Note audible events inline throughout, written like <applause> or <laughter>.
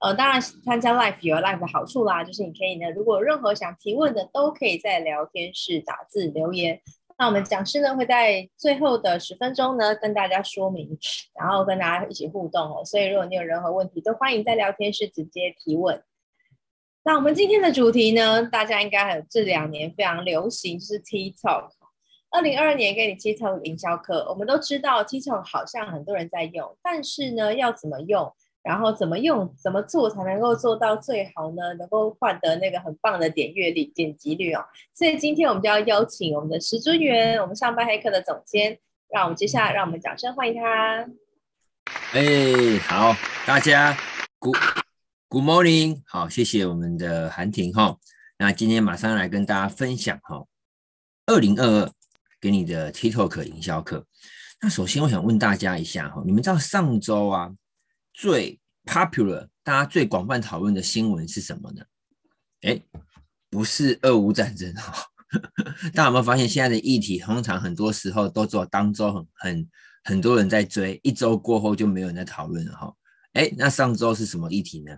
呃，当然参加 live 有 live 的好处啦，就是你可以呢，如果有任何想提问的，都可以在聊天室打字留言。那我们讲师呢会在最后的十分钟呢跟大家说明，然后跟大家一起互动哦。所以如果你有任何问题，都欢迎在聊天室直接提问。那我们今天的主题呢，大家应该还有这两年非常流行，就是 TikTok。二零二二年给你 TikTok 营销课，我们都知道 TikTok 好像很多人在用，但是呢，要怎么用？然后怎么用、怎么做才能够做到最好呢？能够换得那个很棒的点阅率、点击率哦。所以今天我们就要邀请我们的石尊元，我们上班黑客的总监，让我们接下来让我们掌声欢迎他。哎，好，大家 Good Good morning，好，谢谢我们的韩婷哈。那今天马上来跟大家分享哈，二零二二给你的 TikTok 营销课。那首先我想问大家一下哈，你们知道上周啊？最 popular，大家最广泛讨论的新闻是什么呢？哎，不是俄乌战争哈。<laughs> 大家有没有发现，现在的议题通常很多时候都只有当周很很很多人在追，一周过后就没有人在讨论了哈。哎，那上周是什么议题呢？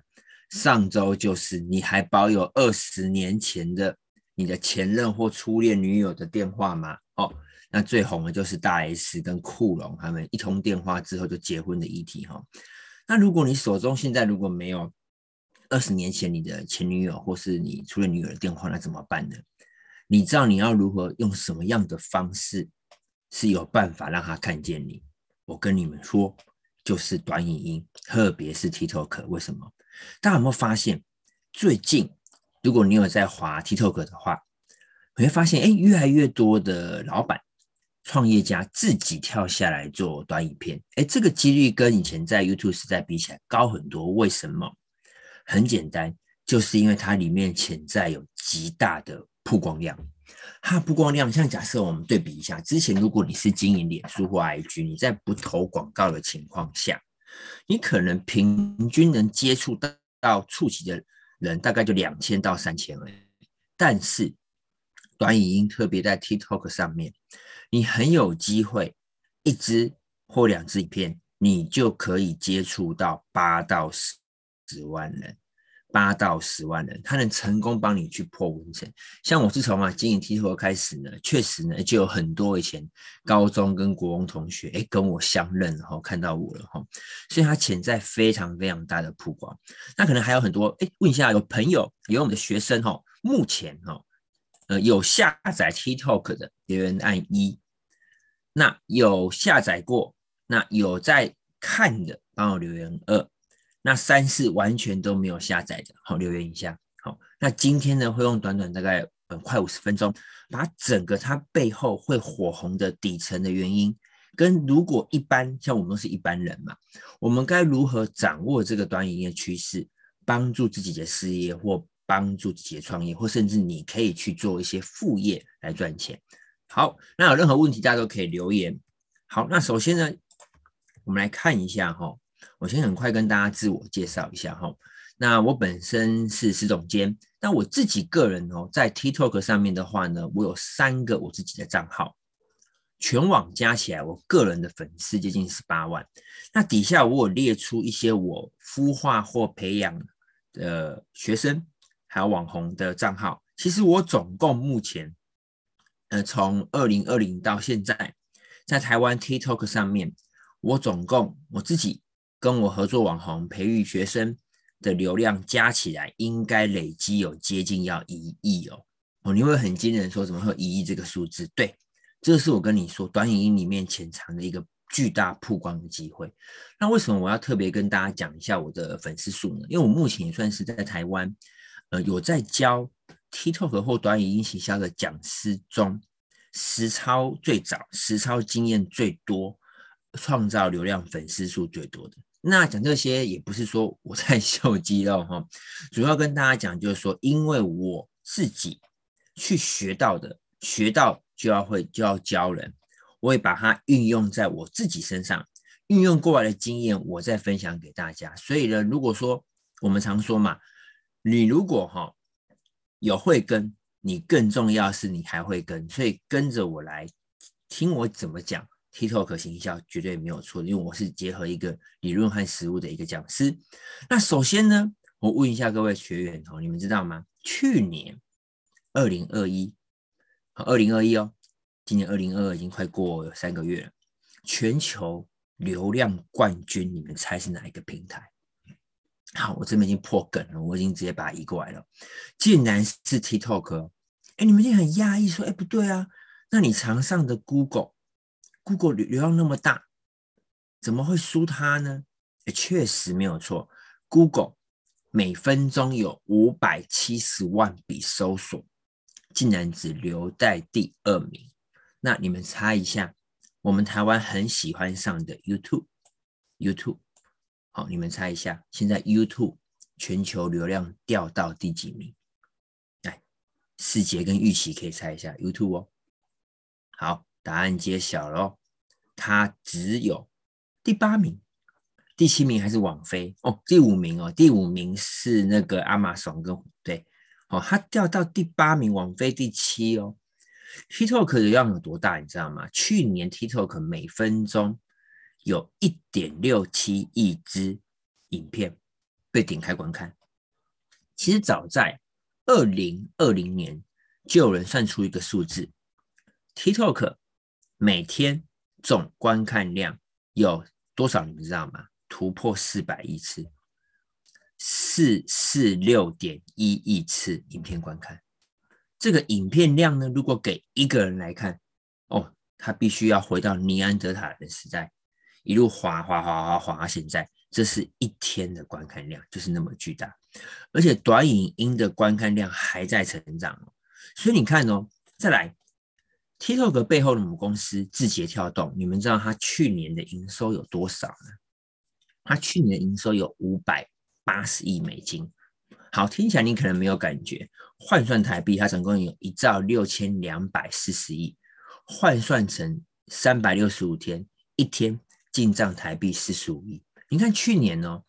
上周就是你还保有二十年前的你的前任或初恋女友的电话吗？哦，那最红的就是大 S 跟库龙他们一通电话之后就结婚的议题哈。那如果你手中现在如果没有二十年前你的前女友或是你初恋女友的电话，那怎么办呢？你知道你要如何用什么样的方式是有办法让他看见你？我跟你们说，就是短影音，特别是 TikTok。为什么？大家有没有发现，最近如果你有在滑 TikTok 的话，你会发现，哎，越来越多的老板。创业家自己跳下来做短影片，哎，这个几率跟以前在 YouTube 时代比起来高很多。为什么？很简单，就是因为它里面潜在有极大的曝光量。它曝光量，像假设我们对比一下，之前如果你是经营脸书或 IG，你在不投广告的情况下，你可能平均能接触到到触及的人大概就两千到三千而已。但是短影音，特别在 TikTok 上面。你很有机会，一支或两支影片，你就可以接触到八到十万人，八到十万人，他能成功帮你去破温层。像我自从啊经营 TikTok 开始呢，确实呢就有很多以前高中跟国中同学，哎，跟我相认，然后看到我了哈，所以它潜在非常非常大的曝光。那可能还有很多，哎，问一下有朋友，有我们的学生哈，目前哈，呃，有下载 TikTok 的留言按一。那有下载过，那有在看的，帮我留言二。那三是完全都没有下载的，好，留言一下。好，那今天呢，会用短短大概呃快五十分钟，把整个它背后会火红的底层的原因，跟如果一般像我们都是一般人嘛，我们该如何掌握这个短影业趋势，帮助自己的事业或帮助自己的创业，或甚至你可以去做一些副业来赚钱。好，那有任何问题大家都可以留言。好，那首先呢，我们来看一下哈。我先很快跟大家自我介绍一下哈。那我本身是石总监，那我自己个人哦，在 TikTok 上面的话呢，我有三个我自己的账号，全网加起来，我个人的粉丝接近十八万。那底下我有列出一些我孵化或培养的学生，还有网红的账号。其实我总共目前。呃，从二零二零到现在，在台湾 TikTok 上面，我总共我自己跟我合作网红培育学生的流量加起来，应该累积有接近要一亿哦。哦，你会很惊人，说怎么会一亿这个数字？对，这是我跟你说，短影音里面潜藏的一个巨大曝光的机会。那为什么我要特别跟大家讲一下我的粉丝数呢？因为我目前也算是在台湾，呃，有在教。TikTok 或短影音行销的讲师中，实操最早、实操经验最多、创造流量粉丝数最多的。那讲这些也不是说我在秀肌肉哈，<laughs> 主要跟大家讲就是说，因为我自己去学到的，学到就要会，就要教人，我也把它运用在我自己身上，运用过来的经验，我再分享给大家。所以呢，如果说我们常说嘛，你如果哈。有会跟，你更重要是你还会跟，所以跟着我来听我怎么讲，TikTok 行销绝对没有错，因为我是结合一个理论和实务的一个讲师。那首先呢，我问一下各位学员哦，你们知道吗？去年二零二一，二零二一哦，今年二零二二已经快过三个月了。全球流量冠军，你们猜是哪一个平台？好，我这边已经破梗了，我已经直接把它移过来了，竟然是 TikTok。哎，你们一定很讶异，说，哎，不对啊，那你常上的 Google，Google 流量那么大，怎么会输它呢？哎，确实没有错，Google 每分钟有五百七十万笔搜索，竟然只留在第二名。那你们猜一下，我们台湾很喜欢上的 YouTube，YouTube。好，你们猜一下，现在 YouTube 全球流量掉到第几名？来，世杰跟玉琪可以猜一下 YouTube 哦。好，答案揭晓喽，它只有第八名，第七名还是网飞哦，第五名哦，第五名是那个 Amazon 跟对，哦，它掉到第八名，网飞第七哦。TikTok 的流量有多大？你知道吗？去年 TikTok 每分钟。有一点六七亿支影片被点开观看。其实早在二零二零年，就有人算出一个数字：TikTok 每天总观看量有多少？你们知道吗？突破四百亿次，四四六点一亿次影片观看。这个影片量呢，如果给一个人来看，哦，他必须要回到尼安德塔人时代。一路滑滑滑滑滑到，现在这是一天的观看量，就是那么巨大，而且短影音的观看量还在成长哦。所以你看哦，再来，TikTok 背后的母公司字节跳动，你们知道它去年的营收有多少呢？它去年的营收有五百八十亿美金。好，听起来你可能没有感觉，换算台币，它总共有一兆六千两百四十亿，换算成三百六十五天，一天。进账台币四十五亿，你看去年呢、哦，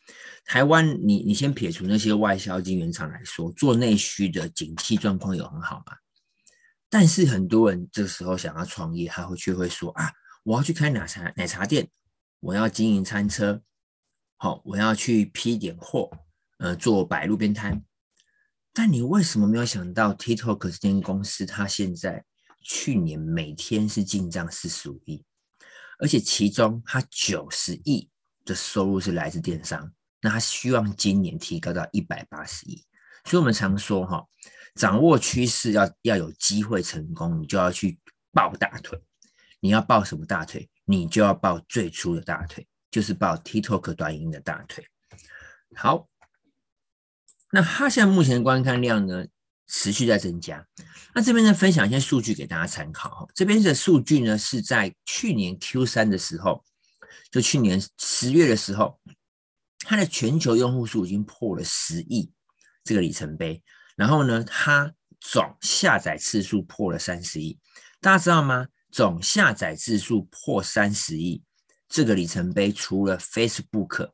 台湾你你先撇除那些外销晶圆厂来说，做内需的景气状况有很好吗？但是很多人这时候想要创业，他会却会说啊，我要去开奶茶奶茶店，我要经营餐车，好，我要去批点货，呃，做摆路边摊。但你为什么没有想到 TikTok 这间公司，它现在去年每天是进账四十五亿？而且其中，它九十亿的收入是来自电商，那他希望今年提高到一百八十亿。所以，我们常说哈，掌握趋势要要有机会成功，你就要去抱大腿。你要抱什么大腿？你就要抱最初的大腿，就是抱 TikTok 短音的大腿。好，那它现在目前观看量呢？持续在增加，那这边呢，分享一些数据给大家参考哈。这边的数据呢是在去年 Q 三的时候，就去年十月的时候，它的全球用户数已经破了十亿这个里程碑。然后呢，它总下载次数破了三十亿。大家知道吗？总下载次数破三十亿这个里程碑，除了 Facebook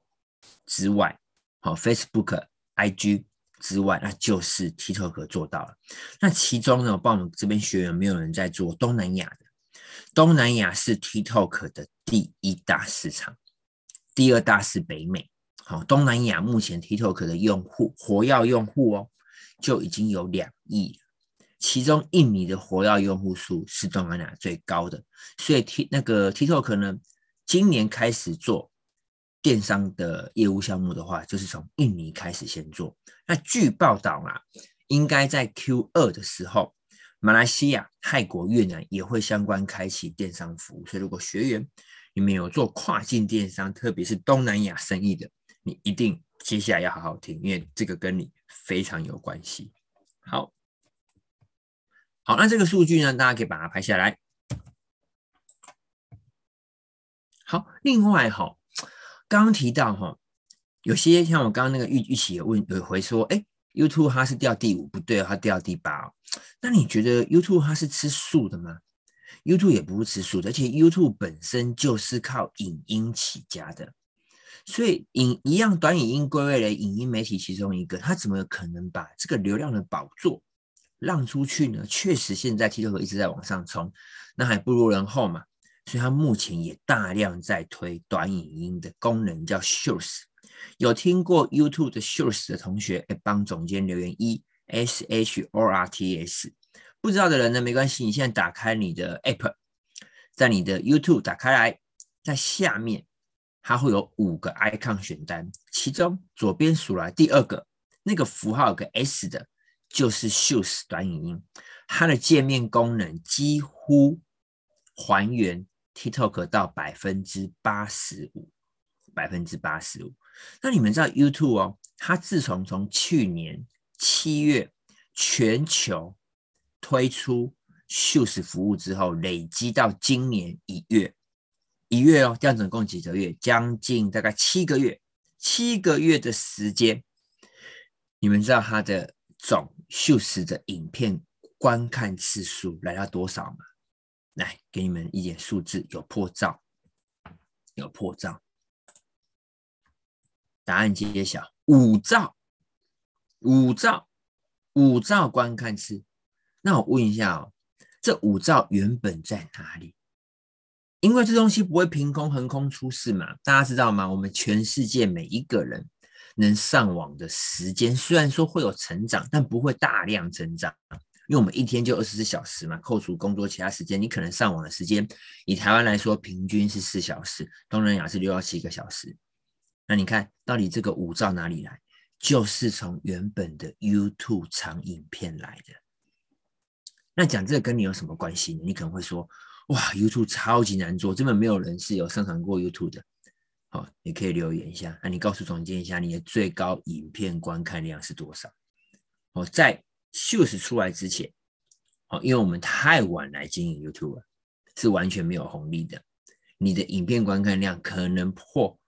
之外，好，Facebook、IG。之外，那就是 TikTok 做到了。那其中呢，我帮我们这边学员没有人在做东南亚的。东南亚是 TikTok 的第一大市场，第二大是北美。好，东南亚目前 TikTok 的用户活跃用户哦，就已经有两亿。其中印尼的活跃用户数是东南亚最高的，所以 T 那个 TikTok 呢，今年开始做。电商的业务项目的话，就是从印尼开始先做。那据报道啊，应该在 Q 二的时候，马来西亚、泰国、越南也会相关开启电商服务。所以，如果学员你们有做跨境电商，特别是东南亚生意的，你一定接下来要好好听，因为这个跟你非常有关系。好，好，那这个数据呢，大家可以把它拍下来。好，另外哈。刚刚提到哈，有些像我刚刚那个玉玉琪有问有回说，哎，YouTube 它是掉第五，不对，它掉第八哦。那你觉得 YouTube 它是吃素的吗？YouTube 也不是吃素的，而且 YouTube 本身就是靠影音起家的，所以影一样短影音归位为影音媒体其中一个，它怎么可能把这个流量的宝座让出去呢？确实，现在 TikTok 一直在往上冲，那还不如人后嘛。所以它目前也大量在推短影音的功能，叫 Shorts。有听过 YouTube 的 Shorts 的同学，哎，帮总监留言一 S H O R T S。不知道的人呢，没关系，你现在打开你的 App，在你的 YouTube 打开来，在下面它会有五个 icon 选单，其中左边数来第二个那个符号有个 S 的，就是 Shorts 短影音，它的界面功能几乎还原 TikTok 到百分之八十五，百分之八十五。那你们知道 YouTube 哦，它自从从去年七月全球推出 Shorts 服务之后，累积到今年一月，一月哦，这样总共几个月？将近大概七个月，七个月的时间。你们知道它的总 Shorts 的影片观看次数来到多少吗？来，给你们一点数字，有破兆，有破兆。答案揭晓，五兆，五兆，五兆观看次。那我问一下哦，这五兆原本在哪里？因为这东西不会凭空横空出世嘛，大家知道吗？我们全世界每一个人能上网的时间，虽然说会有成长，但不会大量增长，因为我们一天就二十四小时嘛，扣除工作其他时间，你可能上网的时间，以台湾来说，平均是四小时，东南亚是六到七个小时。那你看到底这个五兆哪里来？就是从原本的 YouTube 长影片来的。那讲这个跟你有什么关系呢？你可能会说，哇，YouTube 超级难做，根本没有人是有上传过 YouTube 的。好，你可以留言一下，那你告诉总监一下，你的最高影片观看量是多少？哦，在 Shorts 出来之前，哦，因为我们太晚来经营 YouTube 了，是完全没有红利的。你的影片观看量可能破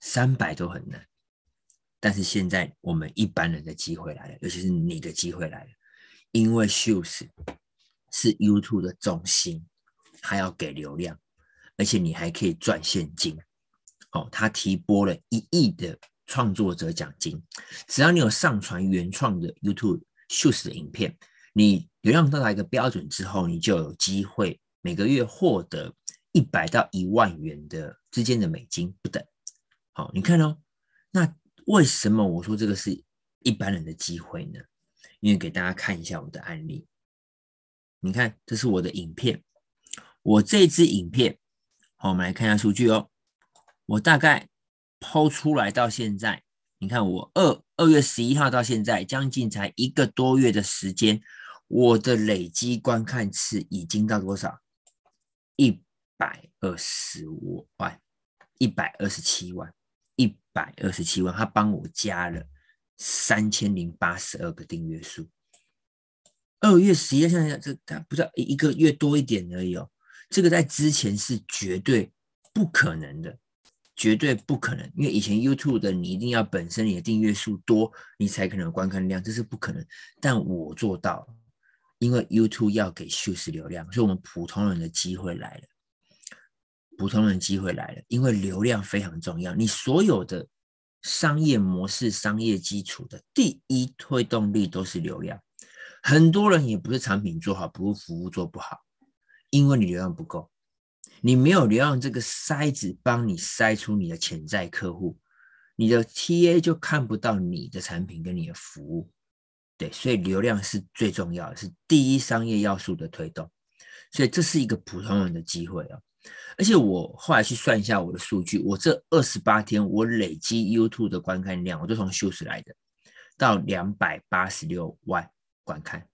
三百都很难。但是现在我们一般人的机会来了，尤其是你的机会来了，因为 Shorts。是 YouTube 的重心，还要给流量，而且你还可以赚现金。哦，他提拨了一亿的创作者奖金，只要你有上传原创的 YouTube Shorts 的影片，你流量到达一个标准之后，你就有机会每个月获得一百到一万元的之间的美金不等。好，你看哦，那为什么我说这个是一般人的机会呢？因为给大家看一下我的案例。你看，这是我的影片。我这支影片，好，我们来看一下数据哦。我大概抛出来到现在，你看我二二月十一号到现在，将近才一个多月的时间，我的累积观看次已经到多少？一百二十五万，一百二十七万，一百二十七万。他帮我加了三千零八十二个订阅数。二月十一号，现在这他不知道一个月多一点而已哦。这个在之前是绝对不可能的，绝对不可能。因为以前 YouTube 的你一定要本身你的订阅数多，你才可能有观看量，这是不可能。但我做到，因为 YouTube 要给 Shorts 流量，所以我们普通人的机会来了。普通人机会来了，因为流量非常重要。你所有的商业模式、商业基础的第一推动力都是流量。很多人也不是产品做好，不是服务做不好，因为你流量不够，你没有流量这个筛子帮你筛出你的潜在客户，你的 TA 就看不到你的产品跟你的服务，对，所以流量是最重要的，是第一商业要素的推动，所以这是一个普通人的机会啊，而且我后来去算一下我的数据，我这二十八天我累积 YouTube 的观看量，我都从 Shorts 来的，到两百八十六万。观看，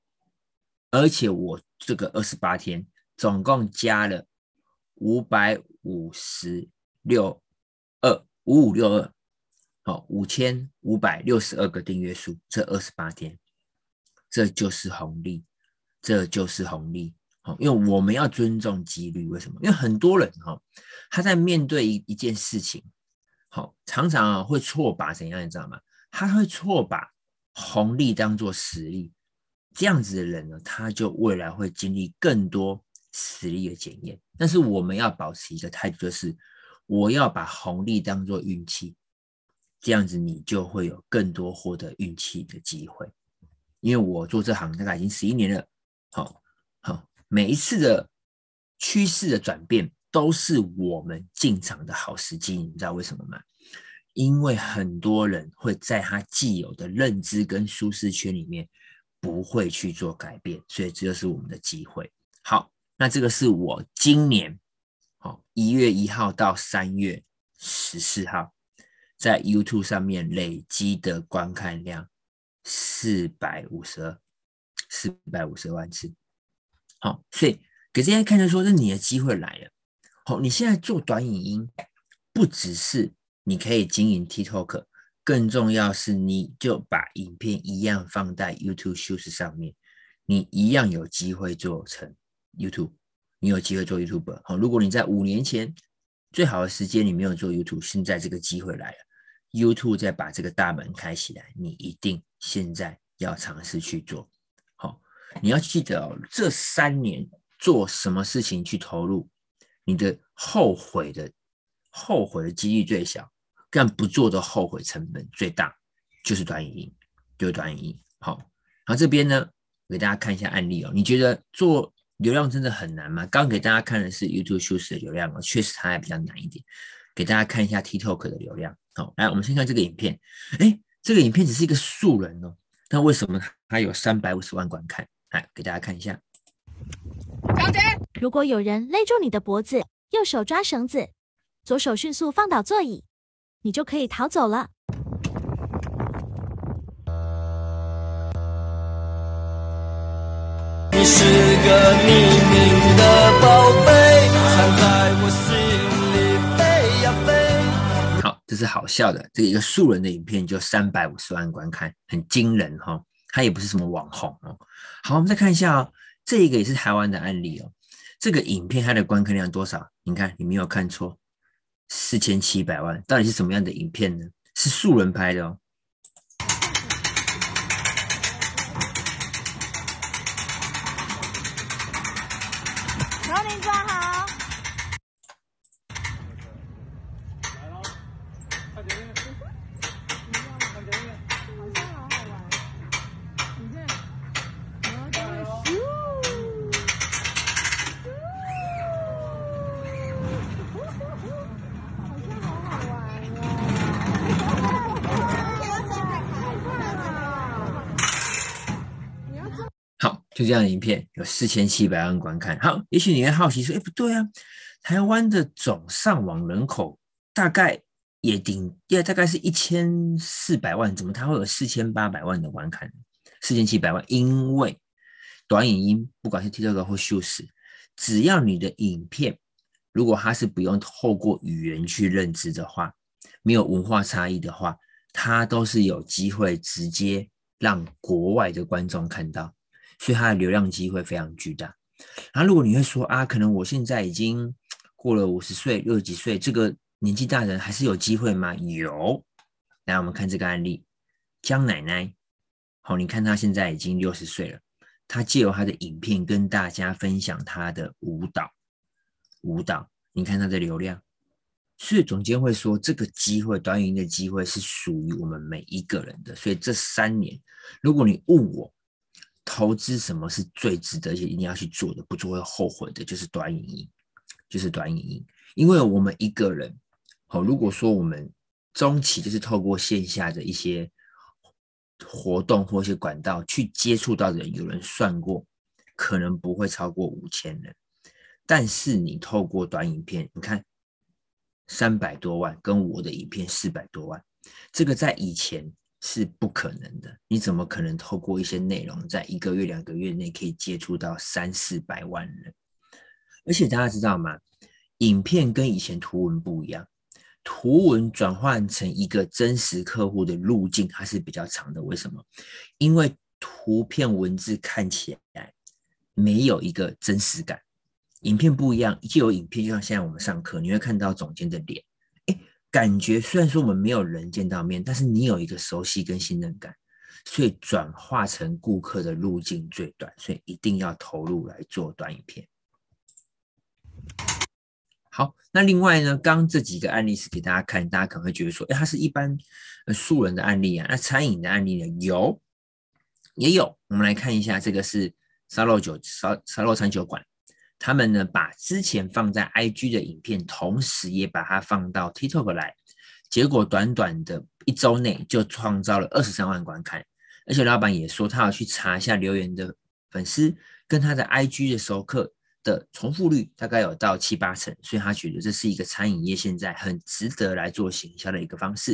而且我这个二十八天总共加了五百五十六二五五六二，好，五千五百六十二个订阅数，这二十八天，这就是红利，这就是红利。好，因为我们要尊重几率，为什么？因为很多人哈，他在面对一一件事情，好，常常啊会错把怎样，你知道吗？他会错把红利当做实力。这样子的人呢，他就未来会经历更多实力的检验。但是我们要保持一个态度，就是我要把红利当做运气，这样子你就会有更多获得运气的机会。因为我做这行大概已经十一年了，好好，每一次的趋势的转变都是我们进场的好时机。你知道为什么吗？因为很多人会在他既有的认知跟舒适圈里面不会去做改变，所以这就是我们的机会。好，那这个是我今年好一月一号到三月十四号在 YouTube 上面累积的观看量四百五十二，四百五十万次。好，所以给大家看的说，是你的机会来了。好，你现在做短影音，不只是你可以经营 TikTok，更重要是你就把影片一样放在 YouTube Shorts 上面，你一样有机会做成 YouTube，你有机会做 YouTuber。好，如果你在五年前最好的时间你没有做 YouTube，现在这个机会来了，YouTube 再把这个大门开起来，你一定现在要尝试去做。好，你要记得哦，这三年做什么事情去投入。你的后悔的后悔的几率最小，但不做的后悔成本最大，就是短影音，就是短影音。好，然后这边呢，给大家看一下案例哦。你觉得做流量真的很难吗？刚给大家看的是 YouTube Shorts 的流量哦，确实它还比较难一点。给大家看一下 TikTok 的流量。好，来，我们先看这个影片。哎，这个影片只是一个素人哦，那为什么它有三百五十万观看？来，给大家看一下。小姐，如果有人勒住你的脖子，右手抓绳子，左手迅速放倒座椅，你就可以逃走了。你是个匿名的宝贝，藏在我心里飞呀飞。好，这是好笑的，这个一个素人的影片就三百五十万观看，很惊人哈、哦。他也不是什么网红哦。好，我们再看一下哦。这个也是台湾的案例哦。这个影片它的观看量多少？你看，你没有看错，四千七百万。到底是什么样的影片呢？是素人拍的哦。就这样的影片有四千七百万观看。好，也许你会好奇说：“哎，不对啊，台湾的总上网人口大概也顶，也大概是一千四百万，怎么它会有四千八百万的观看？四千七百万，因为短影音不管是 TikTok 或 Shorts，只要你的影片如果它是不用透过语言去认知的话，没有文化差异的话，它都是有机会直接让国外的观众看到。”所以它的流量机会非常巨大。然后如果你会说啊，可能我现在已经过了五十岁、六十几岁，这个年纪大人还是有机会吗？有。来，我们看这个案例，江奶奶。好，你看她现在已经六十岁了，她借由她的影片跟大家分享她的舞蹈，舞蹈。你看她的流量。所以总监会说，这个机会，短影音的机会是属于我们每一个人的。所以这三年，如果你问我，投资什么是最值得，而且一定要去做的，不做会后悔的，就是短影音，就是短影音。因为我们一个人，好，如果说我们中期就是透过线下的一些活动或一些管道去接触到的人，有人算过，可能不会超过五千人。但是你透过短影片，你看三百多万，跟我的影片四百多万，这个在以前。是不可能的，你怎么可能透过一些内容，在一个月、两个月内可以接触到三四百万人？而且大家知道吗？影片跟以前图文不一样，图文转换成一个真实客户的路径，它是比较长的。为什么？因为图片文字看起来没有一个真实感，影片不一样，既有影片，就像现在我们上课，你会看到总监的脸。感觉虽然说我们没有人见到面，但是你有一个熟悉跟信任感，所以转化成顾客的路径最短，所以一定要投入来做短影片。好，那另外呢，刚这几个案例是给大家看，大家可能会觉得说，哎，它是一般素人的案例啊。那餐饮的案例呢，有也有，我们来看一下，这个是沙漏酒沙沙漏餐酒馆，他们呢把之前放在 IG 的影片，同时也把它放到 TikTok 来，结果短短的一周内就创造了二十三万观看，而且老板也说他要去查一下留言的粉丝跟他的 IG 的熟客的重复率大概有到七八成，所以他觉得这是一个餐饮业现在很值得来做行销的一个方式。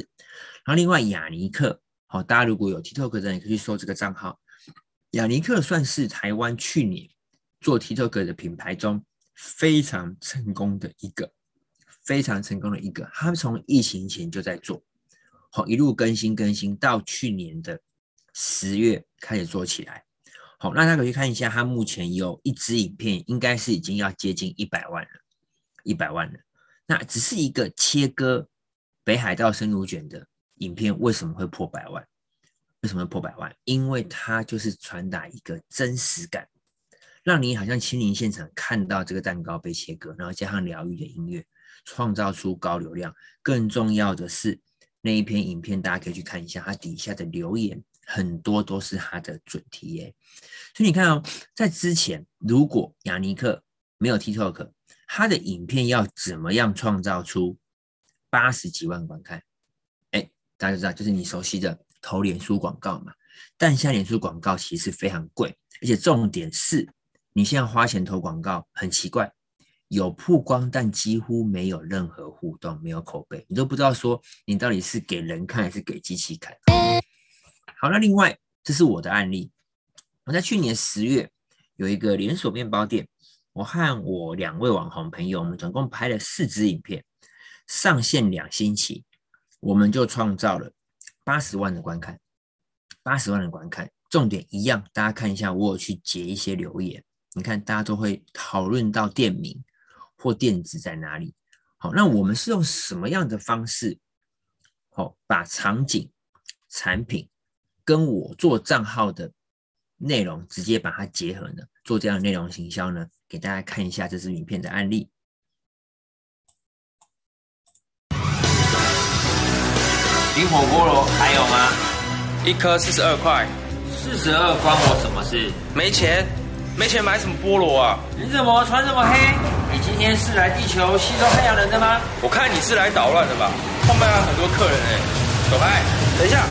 然后另外雅尼克，好，大家如果有 TikTok 的人也可以去搜这个账号，雅尼克算是台湾去年。做 TikTok 的品牌中非常成功的一个，非常成功的一个，他们从疫情前就在做，好，一路更新更新到去年的十月开始做起来，好，那大家可以看一下，他目前有一支影片，应该是已经要接近一百万了，一百万了，那只是一个切割北海道生乳卷的影片，为什么会破百万？为什么会破百万？因为它就是传达一个真实感。让你好像亲临现场看到这个蛋糕被切割，然后加上疗愈的音乐，创造出高流量。更重要的是，那一篇影片大家可以去看一下，它底下的留言很多都是它的准 TA。所以你看哦，在之前如果雅尼克没有 TikTok，他的影片要怎么样创造出八十几万观看？哎，大家知道，就是你熟悉的投脸书广告嘛。但现在脸书广告其实非常贵，而且重点是。你现在花钱投广告很奇怪，有曝光，但几乎没有任何互动，没有口碑，你都不知道说你到底是给人看还是给机器看。好，那另外这是我的案例，我在去年十月有一个连锁面包店，我和我两位网红朋友，我们总共拍了四支影片，上线两星期，我们就创造了八十万的观看，八十万的观看。重点一样，大家看一下，我有去截一些留言。你看，大家都会讨论到店名或店址在哪里。好，那我们是用什么样的方式，好，把场景、产品跟我做账号的内容直接把它结合呢？做这样的内容行销呢？给大家看一下这支影片的案例。冰火菠萝还有吗？一颗四十二块，四十二关我什么事？没钱。没钱买什么菠萝啊？你怎么穿这么黑？你今天是来地球吸收太阳能的吗？我看你是来捣乱的吧？后面还有很多客人哎，走开！等一下，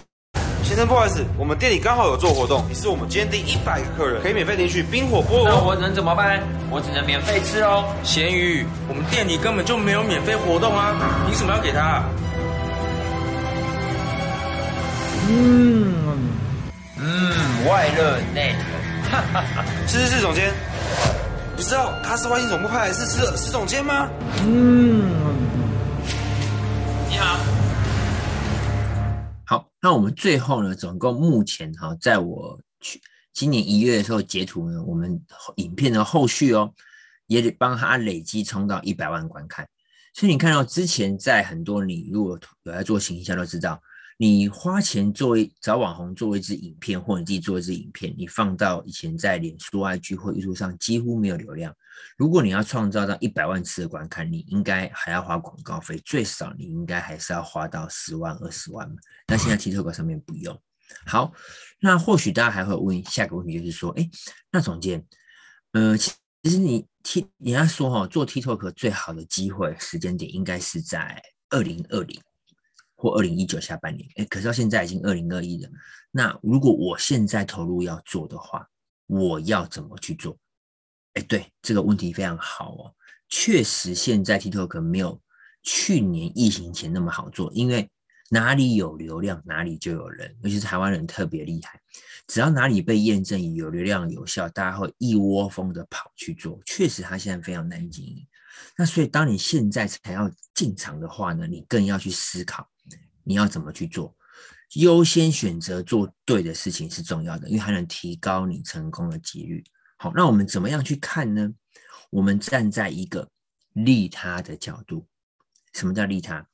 先生，不好意思，我们店里刚好有做活动，你是我们今天第一百个客人，可以免费领取冰火菠萝。那我能怎么办？我只能免费吃哦。咸鱼，我们店里根本就没有免费活动啊！凭什么要给他？嗯嗯，外热内。哈哈哈，是是是，总监，你知道他是外星总部派来，是是是总监吗？嗯，你好，好，那我们最后呢，总共目前哈，在我去今年一月的时候截图呢，我们影片的后续哦，也得帮他累积冲到一百万观看，所以你看到之前在很多你如果有在做行销都知道。你花钱做一找网红做一支影片，或你自己做一支影片，你放到以前在脸书、IG 或 YouTube 上几乎没有流量。如果你要创造到一百万次的观看，你应该还要花广告费，最少你应该还是要花到十万、二十万。那现在 TikTok 上面不用。好，那或许大家还会问下一个问题，就是说，哎，那总监，呃，其实你 T 你要说哈，做 TikTok 最好的机会时间点应该是在二零二零。或二零一九下半年，哎，可是到现在已经二零二一了。那如果我现在投入要做的话，我要怎么去做？哎，对，这个问题非常好哦。确实，现在 TikTok 没有去年疫情前那么好做，因为哪里有流量，哪里就有人，尤其是台湾人特别厉害。只要哪里被验证有流量有效，大家会一窝蜂的跑去做。确实，它现在非常难经营。那所以，当你现在才要进场的话呢，你更要去思考。你要怎么去做？优先选择做对的事情是重要的，因为还能提高你成功的几率。好，那我们怎么样去看呢？我们站在一个利他的角度。什么叫利他？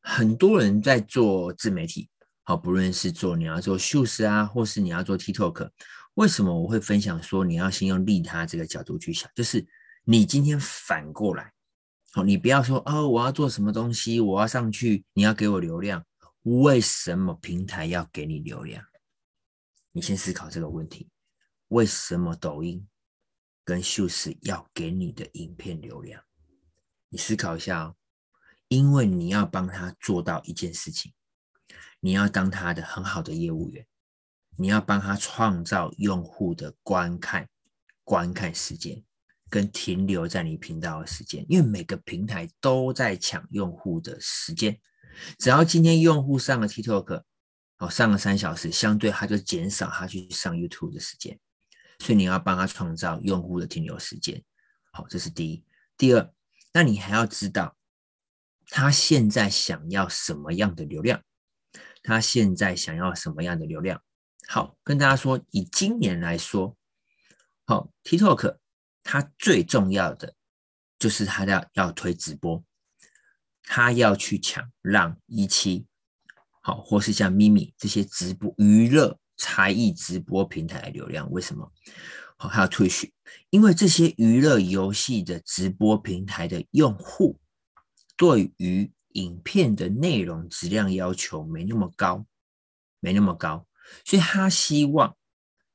很多人在做自媒体，好，不论是做你要做 Shoes 啊，或是你要做 TikTok，为什么我会分享说你要先用利他这个角度去想？就是你今天反过来，好，你不要说哦，我要做什么东西，我要上去，你要给我流量。为什么平台要给你流量？你先思考这个问题。为什么抖音跟秀士要给你的影片流量。你思考一下哦，因为你要帮他做到一件事情，你要当他的很好的业务员，你要帮他创造用户的观看观看时间跟停留在你频道的时间，因为每个平台都在抢用户的时间，只要今天用户上了 TikTok，哦，上了三小时，相对他就减少他去上 YouTube 的时间，所以你要帮他创造用户的停留时间，好，这是第一，第二。那你还要知道，他现在想要什么样的流量？他现在想要什么样的流量？好，跟大家说，以今年来说，好，TikTok 它最重要的就是他要要推直播，他要去抢让一期，好，或是像咪咪这些直播娱乐才艺直播平台的流量，为什么？好，还要退学，因为这些娱乐游戏的直播平台的用户，对于影片的内容质量要求没那么高，没那么高，所以他希望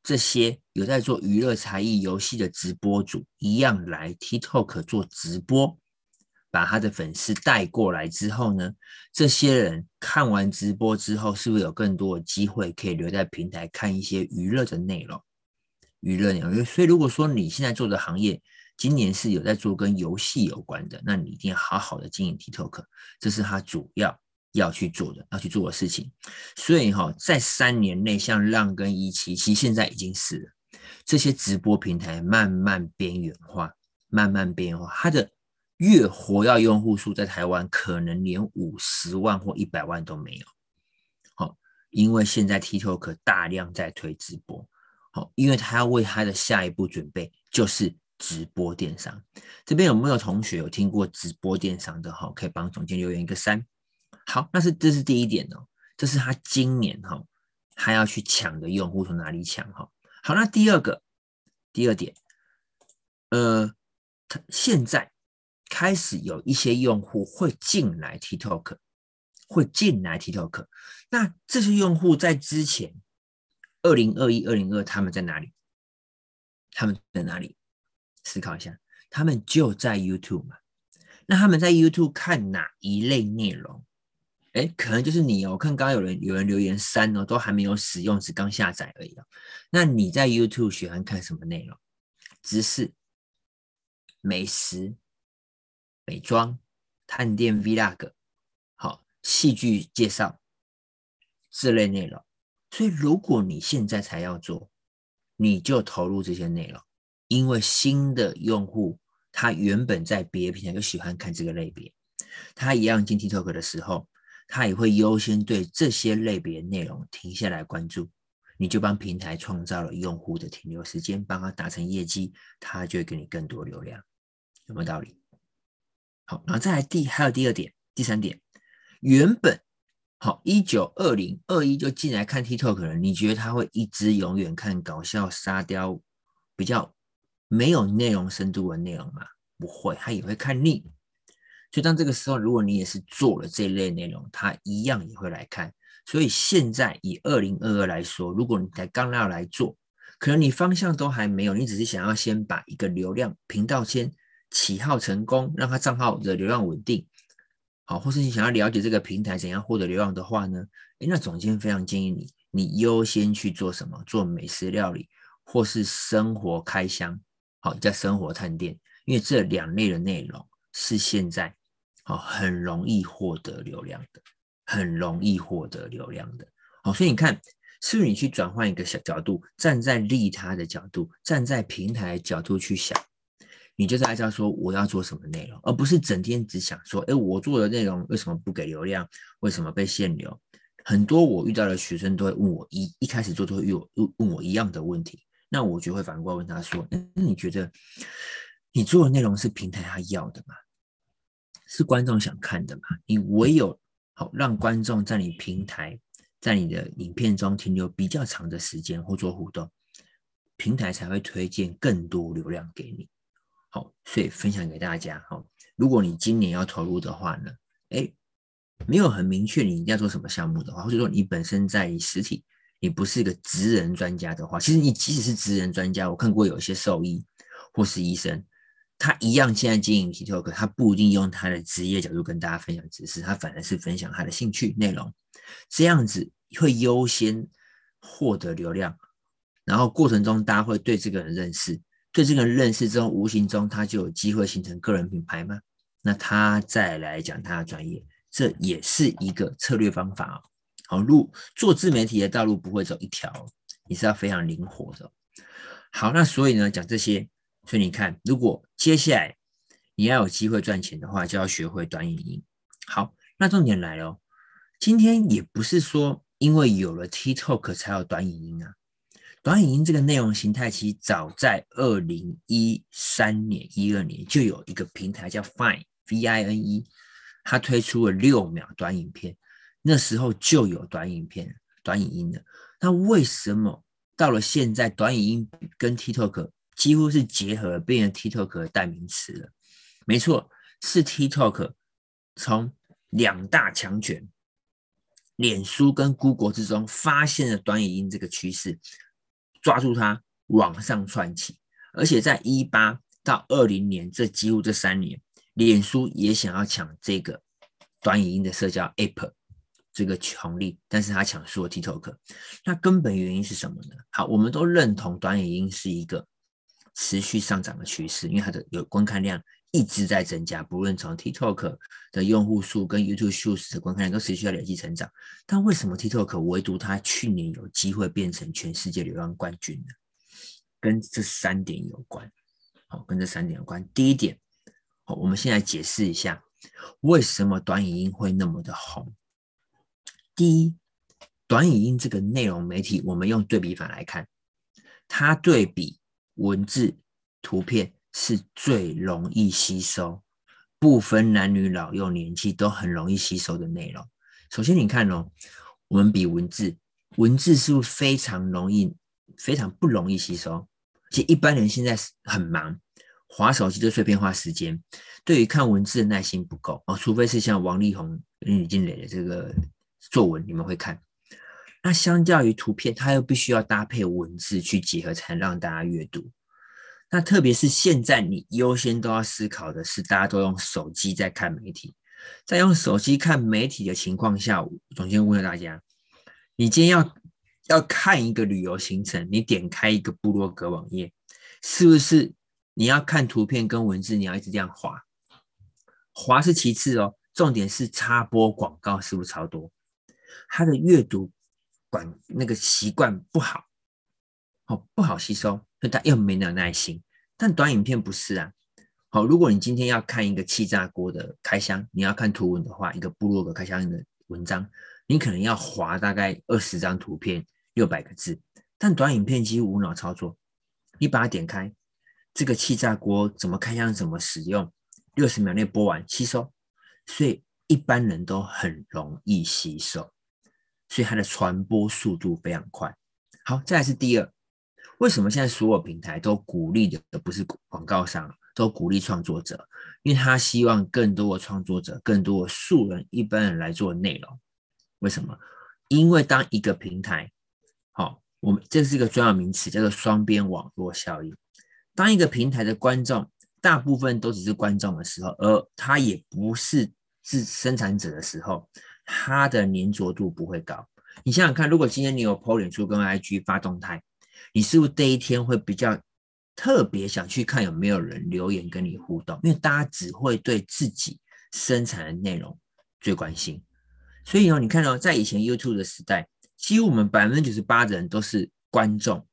这些有在做娱乐才艺游戏的直播主一样来 TikTok 做直播，把他的粉丝带过来之后呢，这些人看完直播之后，是不是有更多的机会可以留在平台看一些娱乐的内容？娱乐内容，所以如果说你现在做的行业今年是有在做跟游戏有关的，那你一定要好好的经营 TikTok，这是他主要要去做的，要去做的事情。所以哈，在三年内，像浪跟一期，其实现在已经是了这些直播平台慢慢边缘化，慢慢边缘化，它的月活跃用户数在台湾可能连五十万或一百万都没有。好，因为现在 TikTok 大量在推直播。好，因为他要为他的下一步准备，就是直播电商。这边有没有同学有听过直播电商的？哈，可以帮总监留言一个三。好，那是这是第一点哦，这是他今年哈，他要去抢的用户从哪里抢？哈，好，那第二个，第二点，呃，他现在开始有一些用户会进来 TikTok，会进来 TikTok。那这些用户在之前。二零二一、二零二，他们在哪里？他们在哪里？思考一下，他们就在 YouTube 嘛。那他们在 YouTube 看哪一类内容？哎，可能就是你哦。我看刚刚有人有人留言三哦，都还没有使用，只刚下载而已哦。那你在 YouTube 喜欢看什么内容？知识、美食、美妆、探店 Vlog，好，戏剧介绍这类内容。所以，如果你现在才要做，你就投入这些内容，因为新的用户他原本在别的平台就喜欢看这个类别，他一样进 TikTok 的时候，他也会优先对这些类别内容停下来关注，你就帮平台创造了用户的停留时间，帮他达成业绩，他就会给你更多流量，有没有道理？好，然后再来第还有第二点、第三点，原本。好，一九二零二一就进来看 TikTok 了，你觉得他会一直永远看搞笑沙雕，比较没有内容深度的内容吗？不会，他也会看腻。所以当这个时候，如果你也是做了这类内容，他一样也会来看。所以现在以二零二二来说，如果你才刚要来做，可能你方向都还没有，你只是想要先把一个流量频道先起号成功，让他账号的流量稳定。好，或是你想要了解这个平台怎样获得流量的话呢？诶，那总监非常建议你，你优先去做什么？做美食料理，或是生活开箱，好，在生活探店，因为这两类的内容是现在好很容易获得流量的，很容易获得流量的。好，所以你看，是不是你去转换一个小角度，站在利他的角度，站在平台的角度去想。你就是按照说我要做什么内容，而不是整天只想说，哎，我做的内容为什么不给流量？为什么被限流？很多我遇到的学生都会问我一一开始做都会问我问我一样的问题，那我就会反过来问他说，那你觉得你做的内容是平台他要的吗？是观众想看的吗？你唯有好让观众在你平台在你的影片中停留比较长的时间或做互动，平台才会推荐更多流量给你。好，所以分享给大家。哈，如果你今年要投入的话呢，哎，没有很明确你一定要做什么项目的话，或者说你本身在实体，你不是一个职人专家的话，其实你即使是职人专家，我看过有一些兽医或是医生，他一样现在经营 TikTok，他不一定用他的职业角度跟大家分享知识，他反而是分享他的兴趣内容，这样子会优先获得流量，然后过程中大家会对这个人认识，对这个人认识之后，无形中他就有机会形成个人品牌吗？那他再来讲他的专业，这也是一个策略方法哦。好，路做自媒体的道路不会走一条，你是要非常灵活的。好，那所以呢，讲这些，所以你看，如果接下来你要有机会赚钱的话，就要学会短影音。好，那重点来了，今天也不是说因为有了 TikTok 才有短影音啊。短影音这个内容形态，其实早在二零一三年、一二年就有一个平台叫 Fine V I N E，它推出了六秒短影片。那时候就有短影片、短影音的，那为什么到了现在，短影音跟 TikTok 几乎是结合，变成 TikTok 的代名词了？没错，是 TikTok 从两大强权脸书跟 Google 之中发现了短影音这个趋势，抓住它往上窜起，而且在一八到二零年这几乎这三年，脸书也想要抢这个短影音的社交 App。这个红利，但是他抢输了 TikTok，那根本原因是什么呢？好，我们都认同短影音是一个持续上涨的趋势，因为它的有观看量一直在增加，不论从 TikTok 的用户数跟 YouTube Shorts 的观看量都持续在累积成长。但为什么 TikTok 唯独它去年有机会变成全世界流量冠军呢？跟这三点有关。好，跟这三点有关。第一点，好，我们先来解释一下为什么短影音会那么的红。第一，短影音这个内容媒体，我们用对比法来看，它对比文字、图片是最容易吸收，不分男女老幼年纪都很容易吸收的内容。首先，你看哦，我们比文字，文字是不是非常容易、非常不容易吸收？其实一般人现在很忙，划手机的碎片化时间，对于看文字的耐心不够哦，除非是像王力宏、李靓蕾的这个。作文你们会看，那相较于图片，它又必须要搭配文字去结合，才能让大家阅读。那特别是现在，你优先都要思考的是，大家都用手机在看媒体，在用手机看媒体的情况下，我总先问大家：你今天要要看一个旅游行程，你点开一个部落格网页，是不是你要看图片跟文字，你要一直这样滑？滑是其次哦，重点是插播广告是不是超多？他的阅读管那个习惯不好，哦，不好吸收，他又没有耐心。但短影片不是啊，好，如果你今天要看一个气炸锅的开箱，你要看图文的话，一个部落格开箱的文章，你可能要划大概二十张图片，六百个字。但短影片几乎无脑操作，你把它点开，这个气炸锅怎么开箱，怎么使用，六十秒内播完吸收，所以一般人都很容易吸收。所以它的传播速度非常快。好，再来是第二，为什么现在所有平台都鼓励的不是广告商，都鼓励创作者？因为他希望更多的创作者、更多的素人、一般人来做内容。为什么？因为当一个平台，好，我们这是一个专有名词，叫做双边网络效应。当一个平台的观众大部分都只是观众的时候，而他也不是是生产者的时候。它的粘着度不会高。你想想看，如果今天你有 PO 脸书跟 IG 发动态，你是不是第一天会比较特别想去看有没有人留言跟你互动？因为大家只会对自己生产的内容最关心。所以哦，你看哦，在以前 YouTube 的时代，几乎我们百分之九十八的人都是观众，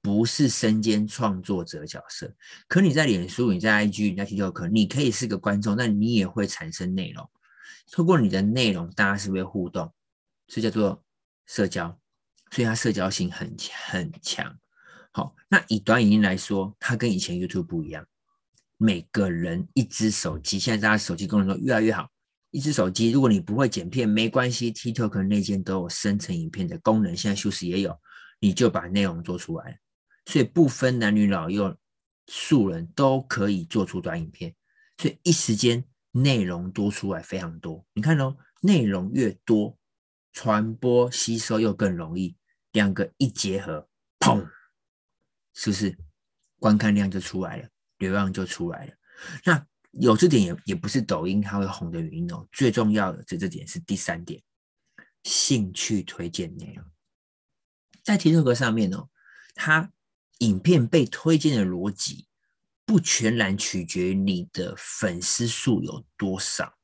不是身兼创作者角色。可你在脸书、你在 IG、你在 TikTok，你可以是个观众，但你也会产生内容。透过你的内容，大家是不是会互动？所以叫做社交，所以它社交性很很强。好，那以短影音来说，它跟以前 YouTube 不一样。每个人一只手机，现在大家手机功能都越来越好。一只手机，如果你不会剪片，没关系，TikTok 内建都有生成影片的功能，现在 Shorts 也有，你就把内容做出来。所以不分男女老幼、素人都可以做出短影片。所以一时间。内容多出来非常多，你看哦，内容越多，传播吸收又更容易，两个一结合，砰，是不是观看量就出来了？流量就出来了。那有这点也也不是抖音它会红的原因哦。最重要的这这点是第三点，兴趣推荐内容。在 TikTok 上面哦，它影片被推荐的逻辑不全然取决于你的粉丝数有多少。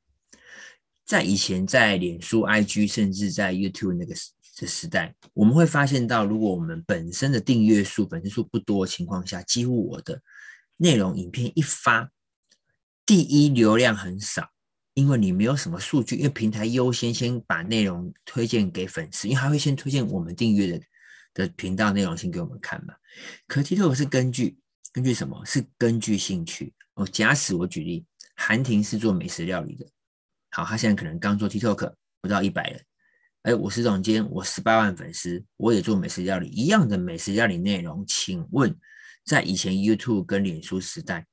在以前，在脸书、IG，甚至在 YouTube 那个的时代，我们会发现到，如果我们本身的订阅数、粉丝数不多的情况下，几乎我的内容影片一发，第一流量很少，因为你没有什么数据，因为平台优先先把内容推荐给粉丝，因为他会先推荐我们订阅的的频道内容先给我们看嘛。可 TikTok 是根据根据什么？是根据兴趣。哦，假使我举例，韩婷是做美食料理的。好，他现在可能刚做 TikTok，不到一百人。哎，我是总监，我十八万粉丝，我也做美食料理，一样的美食料理内容。请问，在以前 YouTube 跟脸书时代，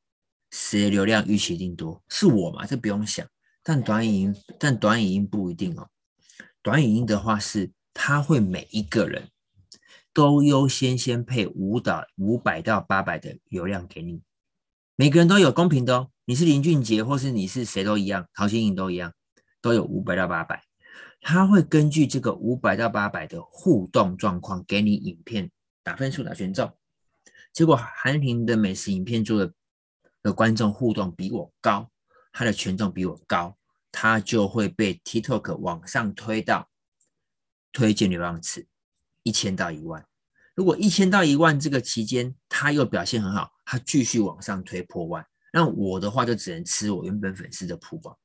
谁流量预期一定多？是我嘛？这不用想。但短影音，但短影音不一定哦。短影音的话是，他会每一个人都优先先配五到五百到八百的流量给你，每个人都有公平的哦。你是林俊杰，或是你是谁都一样，陶晶莹都一样，都有五百到八百。他会根据这个五百到八百的互动状况，给你影片打分数、打权重。结果韩婷的美食影片做的的观众互动比我高，他的权重比我高，他就会被 TikTok 往上推到推荐流量池一千到一万。如果一千到一万这个期间他又表现很好，他继续往上推破万。那我的话就只能吃我原本粉丝的曝光，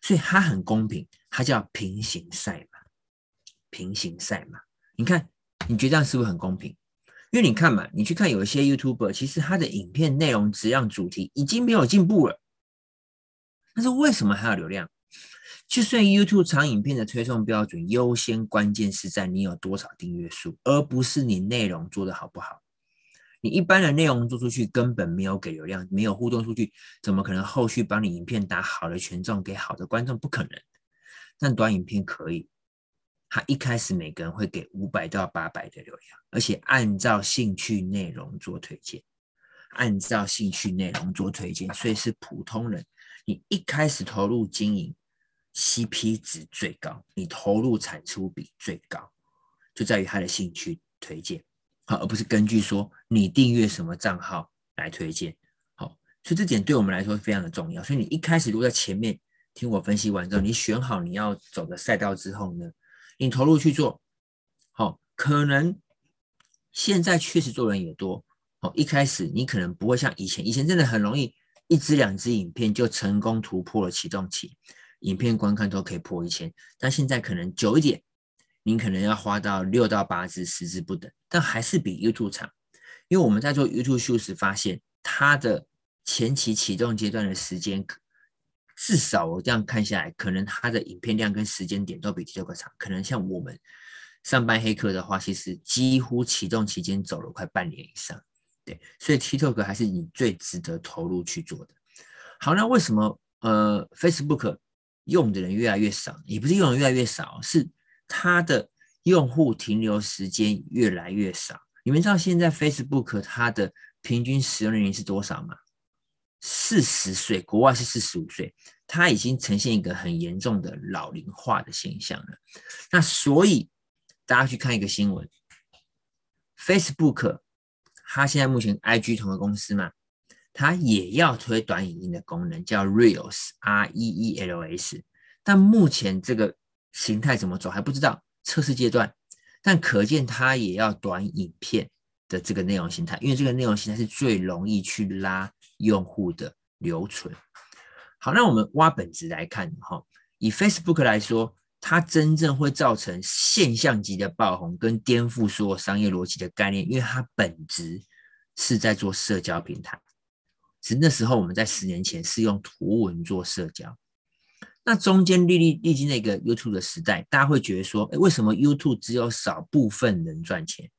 所以它很公平，它叫平行赛嘛，平行赛嘛。你看，你觉得这样是不是很公平？因为你看嘛，你去看有一些 YouTuber，其实他的影片内容质量主题已经没有进步了，但是为什么还有流量？就算 YouTube 长影片的推送标准优先，关键是在你有多少订阅数，而不是你内容做得好不好。你一般的内容做出去根本没有给流量，没有互动数据，怎么可能后续帮你影片打好的权重给好的观众？不可能。但短影片可以，他一开始每个人会给五百到八百的流量，而且按照兴趣内容做推荐，按照兴趣内容做推荐，所以是普通人。你一开始投入经营，CP 值最高，你投入产出比最高，就在于他的兴趣推荐。好，而不是根据说你订阅什么账号来推荐。好，所以这点对我们来说非常的重要。所以你一开始如果在前面听我分析完之后，你选好你要走的赛道之后呢，你投入去做，好，可能现在确实做人也多。好，一开始你可能不会像以前，以前真的很容易一支两支影片就成功突破了启动期，影片观看都可以破一千，但现在可能久一点。你可能要花到六到八支、十支不等，但还是比 YouTube 长，因为我们在做 YouTube 秀时发现，它的前期启动阶段的时间，至少我这样看下来，可能它的影片量跟时间点都比 TikTok 长。可能像我们上班黑客的话，其实几乎启动期间走了快半年以上，对，所以 TikTok 还是你最值得投入去做的。好，那为什么呃 Facebook 用的人越来越少？也不是用的越来越少，是。它的用户停留时间越来越少。你们知道现在 Facebook 它的平均使用年龄是多少吗？四十岁，国外是四十五岁，它已经呈现一个很严重的老龄化的现象了。那所以大家去看一个新闻，Facebook 它现在目前 IG 同个公司嘛，它也要推短影音的功能，叫 Reels，R E E L S，但目前这个。形态怎么走还不知道，测试阶段，但可见它也要短影片的这个内容形态，因为这个内容形态是最容易去拉用户的留存。好，那我们挖本质来看哈，以 Facebook 来说，它真正会造成现象级的爆红跟颠覆所有商业逻辑的概念，因为它本质是在做社交平台，只是那时候我们在十年前是用图文做社交。那中间历历历经那个 YouTube 的时代，大家会觉得说，哎，为什么 YouTube 只有少部分人赚钱，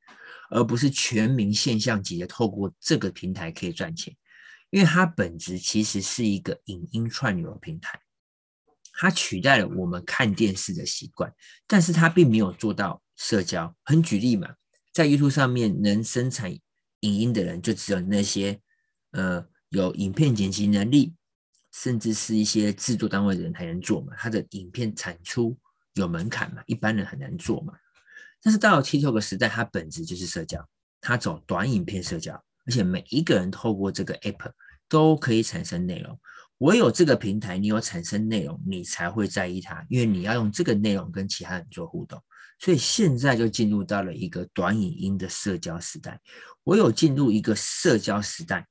而不是全民现象级的透过这个平台可以赚钱？因为它本质其实是一个影音串流平台，它取代了我们看电视的习惯，但是它并没有做到社交。很举例嘛，在 YouTube 上面能生产影音的人，就只有那些呃。有影片剪辑能力，甚至是一些制作单位的人才能做嘛。他的影片产出有门槛嘛，一般人很难做嘛。但是到了 TikTok 时代，它本质就是社交，它走短影片社交，而且每一个人透过这个 App 都可以产生内容。唯有这个平台，你有产生内容，你才会在意它，因为你要用这个内容跟其他人做互动。所以现在就进入到了一个短影音的社交时代。唯有进入一个社交时代，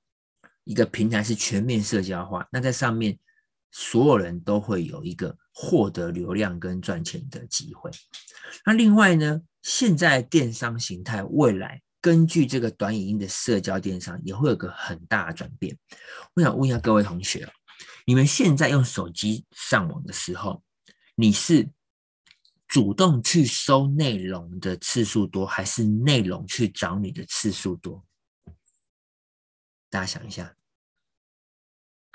一个平台是全面社交化，那在上面所有人都会有一个获得流量跟赚钱的机会。那另外呢，现在电商形态未来根据这个短影音的社交电商也会有个很大的转变。我想问一下各位同学。你们现在用手机上网的时候，你是主动去搜内容的次数多，还是内容去找你的次数多？大家想一下。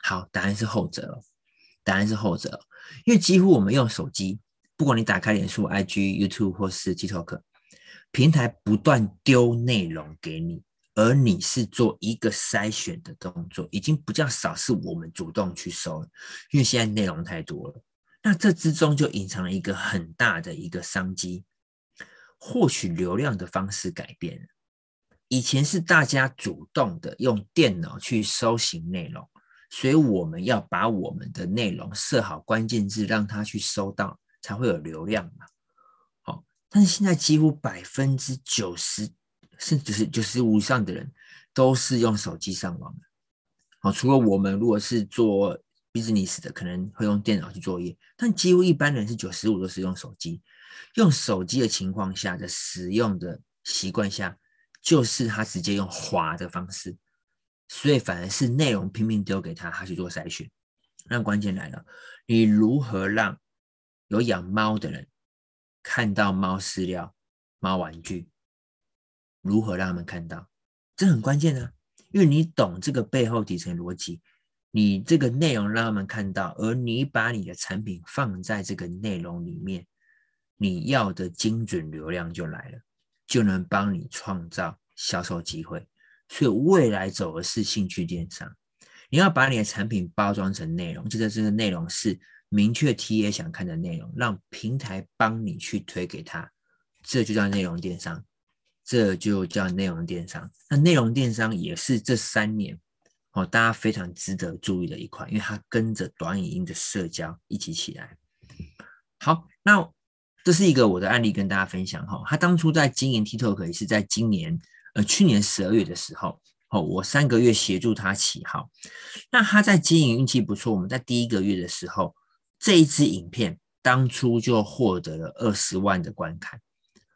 好，答案是后者。答案是后者，因为几乎我们用手机，不管你打开脸书、IG、YouTube 或是 TikTok，平台不断丢内容给你。而你是做一个筛选的动作，已经比较少是我们主动去搜了，因为现在内容太多了。那这之中就隐藏了一个很大的一个商机，获取流量的方式改变了。以前是大家主动的用电脑去搜寻内容，所以我们要把我们的内容设好关键字，让他去搜到，才会有流量嘛。好，但是现在几乎百分之九十。甚至是九十五以上的人都是用手机上网的。好，除了我们如果是做 business 的，可能会用电脑去作业，但几乎一般人是九十五都是用手机。用手机的情况下的使用的习惯下，就是他直接用滑的方式，所以反而是内容拼命丢给他，他去做筛选。那关键来了，你如何让有养猫的人看到猫饲料、猫玩具？如何让他们看到？这很关键啊，因为你懂这个背后底层逻辑，你这个内容让他们看到，而你把你的产品放在这个内容里面，你要的精准流量就来了，就能帮你创造销售机会。所以未来走的是兴趣电商，你要把你的产品包装成内容，这个这个内容是明确 TA 想看的内容，让平台帮你去推给他，这就叫内容电商。这就叫内容电商。那内容电商也是这三年哦，大家非常值得注意的一块，因为它跟着短影音的社交一起起来。好，那这是一个我的案例跟大家分享哈。他当初在经营 TikTok 也是在今年呃去年十二月的时候哦，我三个月协助他起号。那他在经营运气不错，我们在第一个月的时候，这一支影片当初就获得了二十万的观看。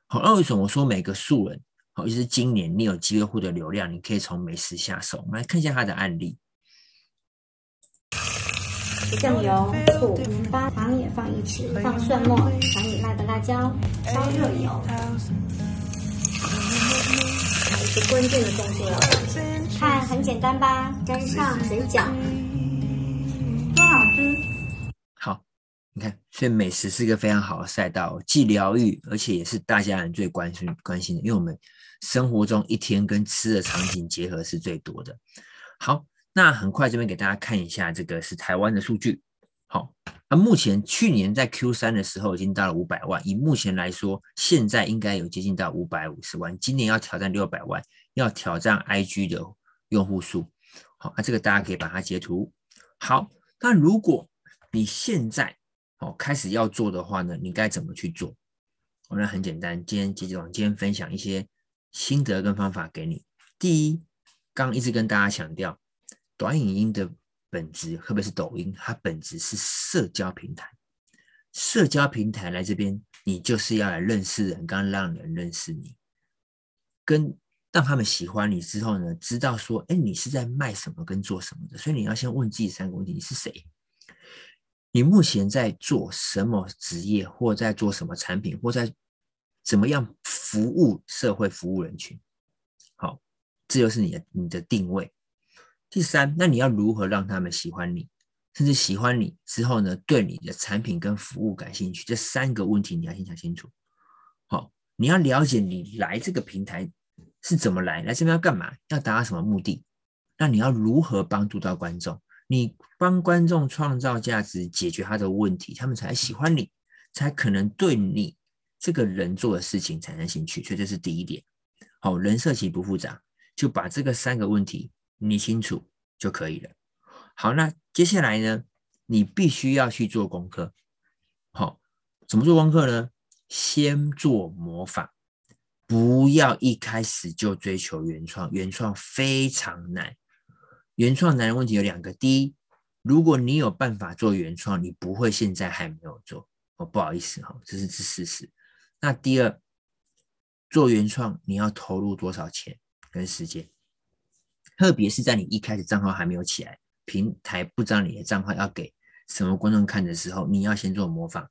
好，那为什么我说每个素人，好，就是今年你有机会获得流量，你可以从美食下手。我们来看一下他的案例。酱油、醋、盐巴糖也放一匙，放蒜末，调你辣的辣椒，烧热油。一个关键的动作，看很简单吧？沾上水饺，多好吃！你看，所以美食是一个非常好的赛道，既疗愈，而且也是大家人最关心关心的，因为我们生活中一天跟吃的场景结合是最多的。好，那很快这边给大家看一下，这个是台湾的数据。好，那目前去年在 Q 三的时候已经到了五百万，以目前来说，现在应该有接近到五百五十万，今年要挑战六百万，要挑战 IG 的用户数。好，那这个大家可以把它截图。好，那如果你现在哦，开始要做的话呢，你该怎么去做？我们很简单，今天杰总今天分享一些心得跟方法给你。第一，刚一直跟大家强调，短影音的本质，特别是抖音，它本质是社交平台。社交平台来这边，你就是要来认识人，刚让人认识你，跟让他们喜欢你之后呢，知道说，哎，你是在卖什么跟做什么的。所以你要先问自己三个问题：你是谁？你目前在做什么职业，或在做什么产品，或在怎么样服务社会、服务人群？好，这就是你的你的定位。第三，那你要如何让他们喜欢你，甚至喜欢你之后呢，对你的产品跟服务感兴趣？这三个问题你要先想清楚。好，你要了解你来这个平台是怎么来，来这边要干嘛，要达到什么目的？那你要如何帮助到观众？你帮观众创造价值，解决他的问题，他们才喜欢你，才可能对你这个人做的事情产生兴趣。所以这是第一点。好，人设其实不复杂，就把这个三个问题你清楚就可以了。好，那接下来呢，你必须要去做功课。好，怎么做功课呢？先做模仿，不要一开始就追求原创，原创非常难。原创难的问题有两个：第一，如果你有办法做原创，你不会现在还没有做。哦，不好意思哈，这是是事实。那第二，做原创你要投入多少钱跟时间？特别是在你一开始账号还没有起来，平台不知道你的账号要给什么观众看的时候，你要先做模仿。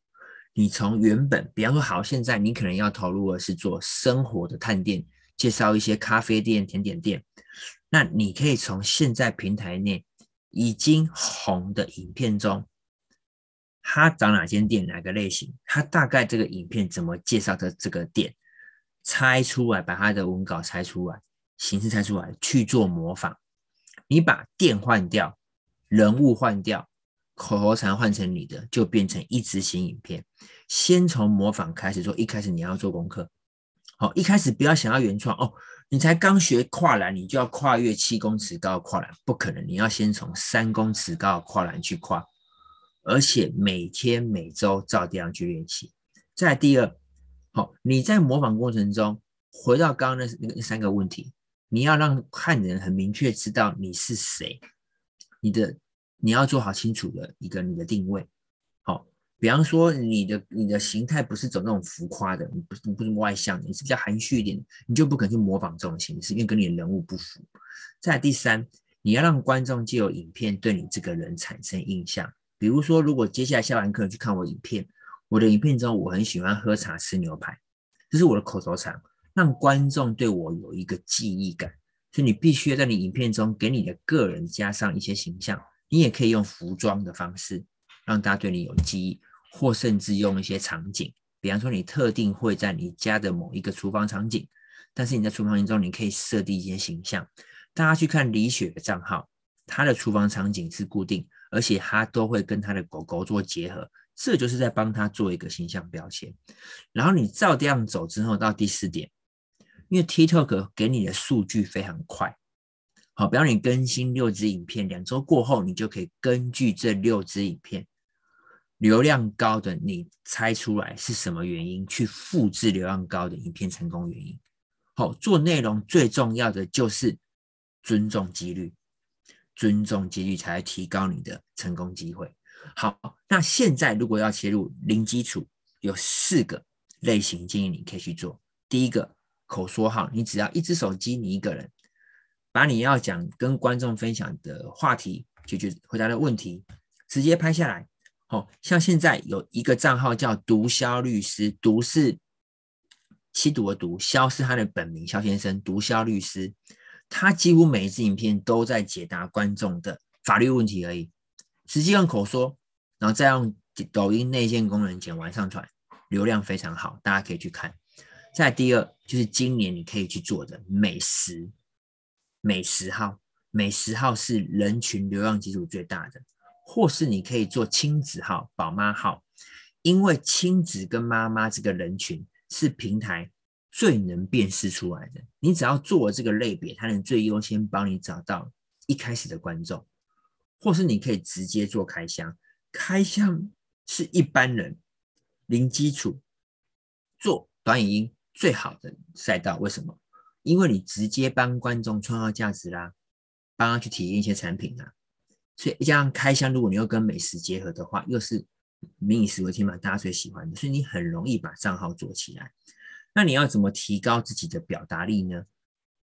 你从原本，比方说，好，现在你可能要投入的是做生活的探店，介绍一些咖啡店、甜点店。那你可以从现在平台内已经红的影片中，他找哪间店、哪个类型，他大概这个影片怎么介绍的这个店，猜出来，把他的文稿猜出来，形式猜出来，去做模仿。你把店换掉，人物换掉。口头禅换成你的，就变成一支新影片。先从模仿开始做，一开始你要做功课。好，一开始不要想要原创哦。你才刚学跨栏，你就要跨越七公尺高的跨栏，不可能。你要先从三公尺高的跨栏去跨，而且每天每周照这样去练习。再第二，好，你在模仿过程中，回到刚刚那那三个问题，你要让看人很明确知道你是谁，你的。你要做好清楚的一个你的定位，好，比方说你的你的形态不是走那种浮夸的，你不是不是外向，你是比较含蓄一点，你就不可能去模仿这种形式，因为跟你的人物不符。再第三，你要让观众借由影片对你这个人产生印象，比如说如果接下来下完课去看我影片，我的影片中我很喜欢喝茶吃牛排，这是我的口头禅，让观众对我有一个记忆感，所以你必须要在你影片中给你的个人加上一些形象。你也可以用服装的方式让大家对你有记忆，或甚至用一些场景，比方说你特定会在你家的某一个厨房场景，但是你在厨房中你可以设定一些形象。大家去看李雪的账号，她的厨房场景是固定，而且她都会跟她的狗狗做结合，这就是在帮她做一个形象标签。然后你照这样走之后，到第四点，因为 TikTok 给你的数据非常快。好，比方你更新六支影片，两周过后，你就可以根据这六支影片流量高的，你猜出来是什么原因，去复制流量高的影片成功原因。好，做内容最重要的就是尊重几率，尊重几率才提高你的成功机会。好，那现在如果要切入零基础，有四个类型建议你可以去做。第一个，口说号，你只要一支手机，你一个人。把你要讲跟观众分享的话题，解决回答的问题，直接拍下来。哦，像现在有一个账号叫“毒枭律师”，毒是吸毒的毒，枭是他的本名肖先生。毒枭律师，他几乎每一支影片都在解答观众的法律问题而已，直接用口说，然后再用抖音内建功能剪完上传，流量非常好，大家可以去看。再第二就是今年你可以去做的美食。美食号，美食号是人群流量基础最大的，或是你可以做亲子号、宝妈号，因为亲子跟妈妈这个人群是平台最能辨识出来的。你只要做了这个类别，它能最优先帮你找到一开始的观众，或是你可以直接做开箱，开箱是一般人零基础做短影音最好的赛道。为什么？因为你直接帮观众创造价值啦，帮他去体验一些产品啦，所以这样开箱，如果你又跟美食结合的话，又是民以食为天嘛，大家最喜欢的，所以你很容易把账号做起来。那你要怎么提高自己的表达力呢？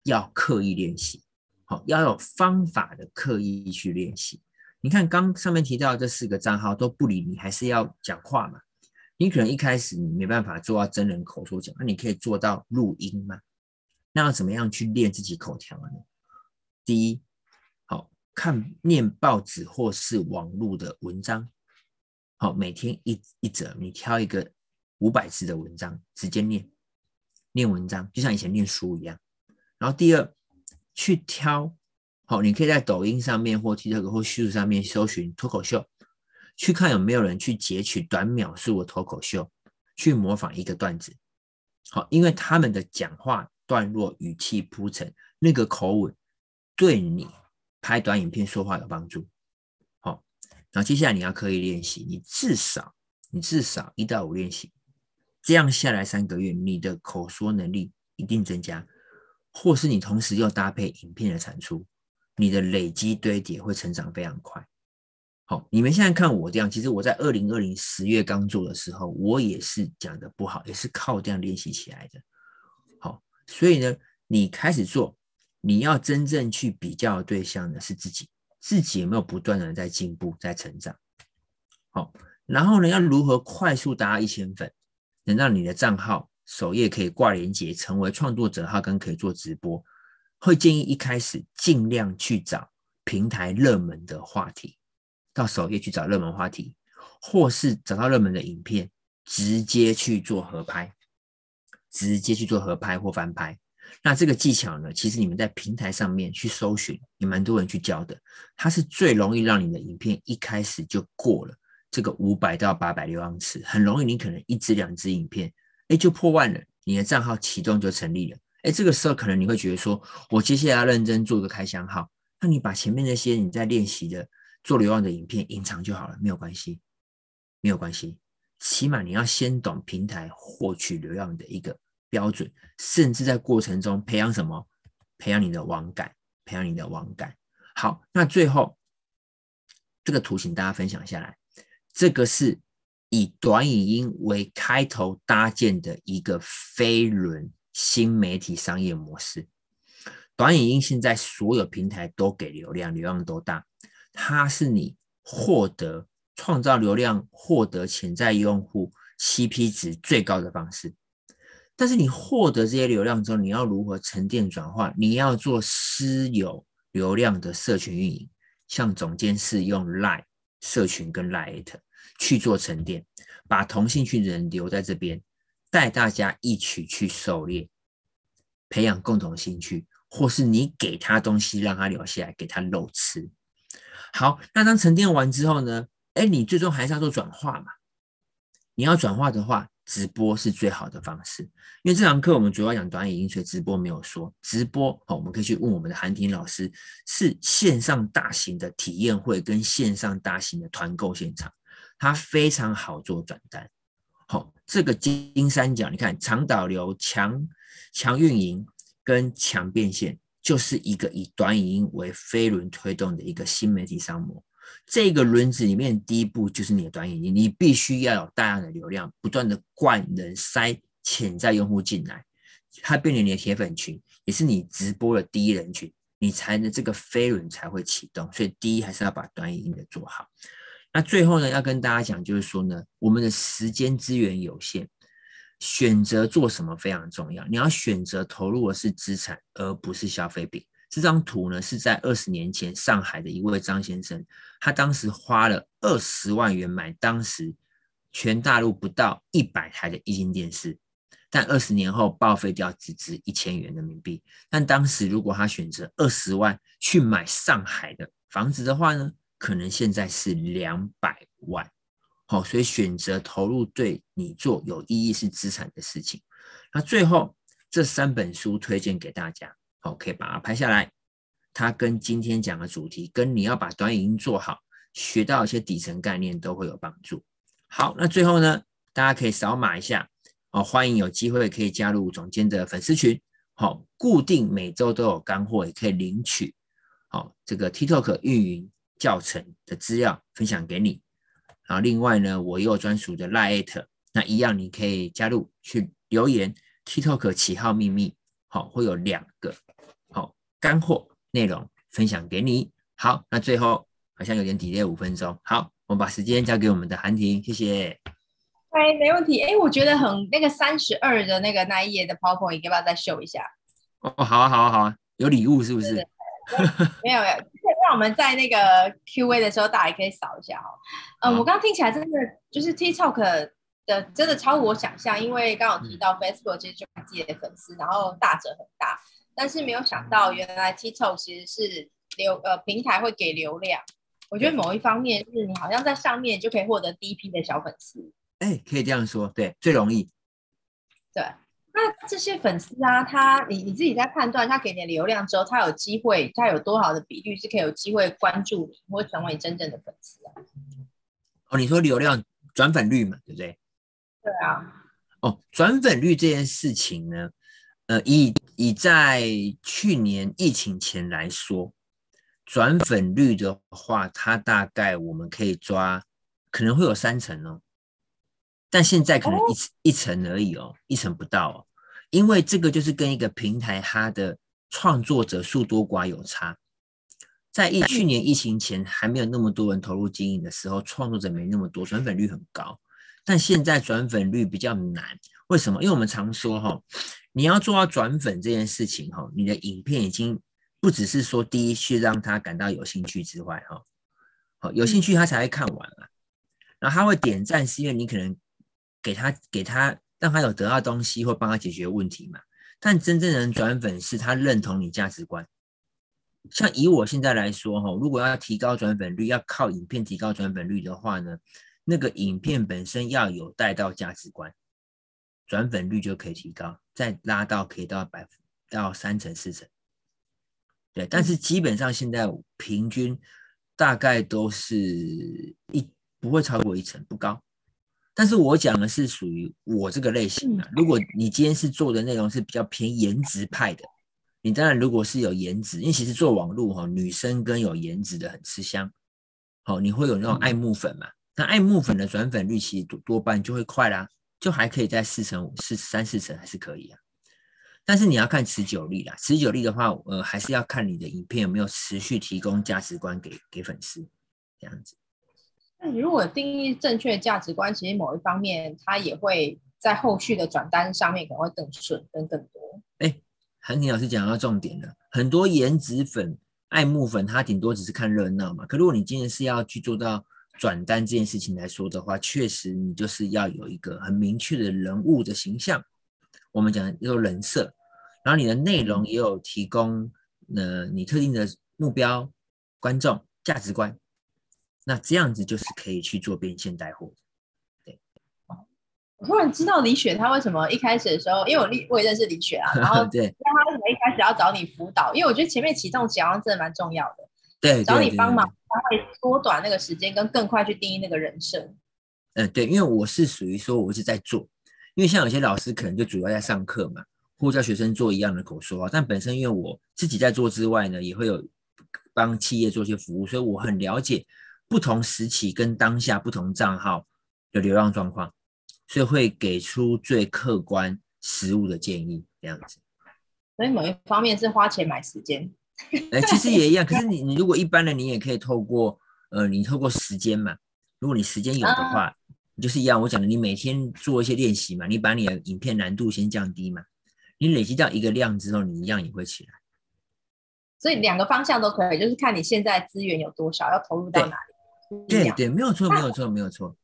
要刻意练习，好，要有方法的刻意去练习。你看刚上面提到这四个账号都不理你，还是要讲话嘛？你可能一开始你没办法做到真人口说讲，那你可以做到录音吗？那要怎么样去练自己口条呢？第一，好，看念报纸或是网络的文章，好，每天一一则，你挑一个五百字的文章，直接念念文章，就像以前念书一样。然后第二，去挑好，你可以在抖音上面或 TikTok 或 YouTube 上面搜寻脱口秀，去看有没有人去截取短秒数的脱口秀，去模仿一个段子。好，因为他们的讲话段落、语气铺陈，那个口吻，对你拍短影片说话有帮助。好，然后接下来你要刻意练习，你至少你至少一到五练习，这样下来三个月，你的口说能力一定增加，或是你同时又搭配影片的产出。你的累积堆叠会成长非常快。好，你们现在看我这样，其实我在二零二零十月刚做的时候，我也是讲的不好，也是靠这样练习起来的。好，所以呢，你开始做，你要真正去比较的对象呢是自己，自己有没有不断的在进步，在成长。好，然后呢，要如何快速达到一千粉，能让你的账号首页可以挂连接，成为创作者号跟可以做直播。会建议一开始尽量去找平台热门的话题，到首页去找热门话题，或是找到热门的影片，直接去做合拍，直接去做合拍或翻拍。那这个技巧呢，其实你们在平台上面去搜寻，也蛮多人去教的。它是最容易让你的影片一开始就过了这个五百到八百流量池，很容易你可能一支两支影片，哎，就破万了，你的账号启动就成立了。哎，这个时候可能你会觉得说，我接下来要认真做一个开箱号，那你把前面那些你在练习的做流量的影片隐藏就好了，没有关系，没有关系。起码你要先懂平台获取流量的一个标准，甚至在过程中培养什么？培养你的网感，培养你的网感。好，那最后这个图形大家分享下来，这个是以短影音为开头搭建的一个飞轮。新媒体商业模式，短影音现在所有平台都给流量，流量都大，它是你获得创造流量、获得潜在用户 CP 值最高的方式。但是你获得这些流量之后，你要如何沉淀转化？你要做私有流量的社群运营，像总监是用 Line 社群跟 Line 去做沉淀，把同兴趣的人留在这边。带大家一起去狩猎，培养共同兴趣，或是你给他东西让他留下来，给他肉吃。好，那当沉淀完之后呢？哎，你最终还是要做转化嘛。你要转化的话，直播是最好的方式。因为这堂课我们主要讲短影音，所以直播没有说。直播哦，我们可以去问我们的韩婷老师，是线上大型的体验会跟线上大型的团购现场，它非常好做转单。好，这个金三角，你看强导流、强强运营跟强变现，就是一个以短影音为飞轮推动的一个新媒体商模。这个轮子里面，第一步就是你的短影音，你必须要有大量的流量，不断的灌人、塞潜在用户进来，它变成你的铁粉群，也是你直播的第一人群，你才能这个飞轮才会启动。所以，第一还是要把短影音的做好。那最后呢，要跟大家讲，就是说呢，我们的时间资源有限，选择做什么非常重要。你要选择投入的是资产，而不是消费品。这张图呢，是在二十年前上海的一位张先生，他当时花了二十万元买当时全大陆不到一百台的液晶电视，但二十年后报废掉，只值一千元人民币。但当时如果他选择二十万去买上海的房子的话呢？可能现在是两百万，好，所以选择投入对你做有意义是资产的事情。那最后这三本书推荐给大家，好，可以把它拍下来。它跟今天讲的主题，跟你要把短影音做好，学到一些底层概念都会有帮助。好，那最后呢，大家可以扫码一下，哦，欢迎有机会可以加入总监的粉丝群，好，固定每周都有干货，也可以领取，好，这个 TikTok 运营。教程的资料分享给你，然后另外呢，我也有专属的 Line，那一样你可以加入去留言 TikTok 起号秘密，好，会有两个好干货内容分享给你。好，那最后好像有点 delay 五分钟，好，我们把时间交给我们的韩婷，谢谢。哎，没问题。哎，我觉得很那个三十二的那个那一页的 PowerPoint，要不要再秀一下？哦，好啊，好啊，好啊，有礼物是不是？是没有没有。让我们在那个 Q&A 的时候，大家也可以扫一下哈。嗯，我刚刚听起来真的就是 TikTok 的真的超乎我想象，因为刚刚提到 Facebook 其实就自己的粉丝，然后大者很大，但是没有想到原来 TikTok 其实是流呃平台会给流量，我觉得某一方面是你好像在上面就可以获得第一批的小粉丝。哎，可以这样说，对，最容易。对，那这些粉丝啊，他你你自己在判断他给你的流量之后，他有机会，他有多少的比率是可以有机会关注你，或成为真正的粉丝啊？哦，你说流量转粉率嘛，对不对？对啊。哦，转粉率这件事情呢，呃，以以在去年疫情前来说，转粉率的话，它大概我们可以抓，可能会有三成哦。但现在可能一、哦、一层而已哦，一层不到哦，因为这个就是跟一个平台它的创作者数多寡有差。在疫去年疫情前还没有那么多人投入经营的时候，创作者没那么多，转粉率很高。但现在转粉率比较难，为什么？因为我们常说哈，你要做到转粉这件事情哈，你的影片已经不只是说第一去让他感到有兴趣之外哈，好有兴趣他才会看完啊，然后他会点赞是因为你可能。给他给他让他有得到东西或帮他解决问题嘛？但真正能转粉是他认同你价值观。像以我现在来说哈，如果要提高转粉率，要靠影片提高转粉率的话呢，那个影片本身要有带到价值观，转粉率就可以提高，再拉到可以到百分到三成四成。对，但是基本上现在平均大概都是一不会超过一成，不高。但是我讲的是属于我这个类型的。如果你今天是做的内容是比较偏颜值派的，你当然如果是有颜值，因为其实做网络哈，女生跟有颜值的很吃香，好，你会有那种爱慕粉嘛？那爱慕粉的转粉率其实多多半就会快啦，就还可以在四成五、四三四成还是可以啊。但是你要看持久力啦，持久力的话，呃，还是要看你的影片有没有持续提供价值观给给粉丝这样子。那你如果定义正确的价值观，其实某一方面，它也会在后续的转单上面可能会更顺，跟更多。哎，韩婷老师讲到重点了，很多颜值粉、爱慕粉，他顶多只是看热闹嘛。可如果你今天是要去做到转单这件事情来说的话，确实你就是要有一个很明确的人物的形象，我们讲叫人设，然后你的内容也有提供呃你特定的目标观众价值观。那这样子就是可以去做变现带货。对，我突然知道李雪她为什么一开始的时候，因为我李我也认识李雪啊，然后 <laughs> 对，那她为什么一开始要找你辅导？因为我觉得前面启动期好像真的蛮重要的，对，找你帮忙，他会缩短那个时间，跟更快去定义那个人生。嗯，对，因为我是属于说我一直在做，因为像有些老师可能就主要在上课嘛，或教学生做一样的口说话，但本身因为我自己在做之外呢，也会有帮企业做一些服务，所以我很了解。不同时期跟当下不同账号的流量状况，所以会给出最客观实务的建议，这样子。所以某一方面是花钱买时间，哎，其实也一样。<laughs> 可是你你如果一般的，你也可以透过呃，你透过时间嘛。如果你时间有的话，你就是一样。我讲的，你每天做一些练习嘛，你把你的影片难度先降低嘛，你累积到一个量之后，你一样也会起来。所以两个方向都可以，就是看你现在资源有多少，要投入到哪里。对对，没有错，没有错，没有错。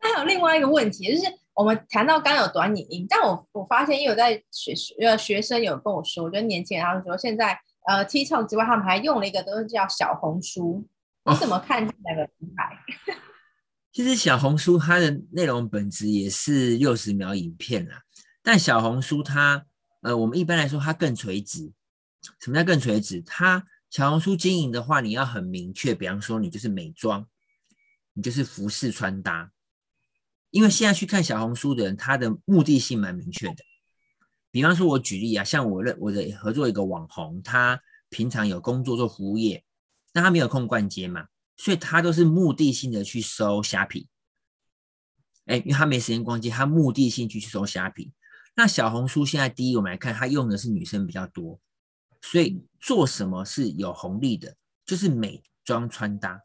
那还有另外一个问题，就是我们谈到刚有短影音，但我我发现，因为我在学呃学生有跟我说，我觉得年轻人他们说，现在呃 TikTok 之外，他们还用了一个都是叫小红书。你怎么看这两个平台？哦，<laughs> 其实小红书它的内容本质也是六十秒影片啦，但小红书它呃，我们一般来说它更垂直。什么叫更垂直？它小红书经营的话，你要很明确，比方说你就是美妆，你就是服饰穿搭，因为现在去看小红书的人，他的目的性蛮明确的。比方说，我举例啊，像我认我的合作一个网红，他平常有工作做服务业，但他没有空逛街嘛，所以他都是目的性的去收虾皮。哎，因为他没时间逛街，他目的性去收虾皮。那小红书现在第一，我们来看，他用的是女生比较多。所以做什么是有红利的，就是美妆穿搭，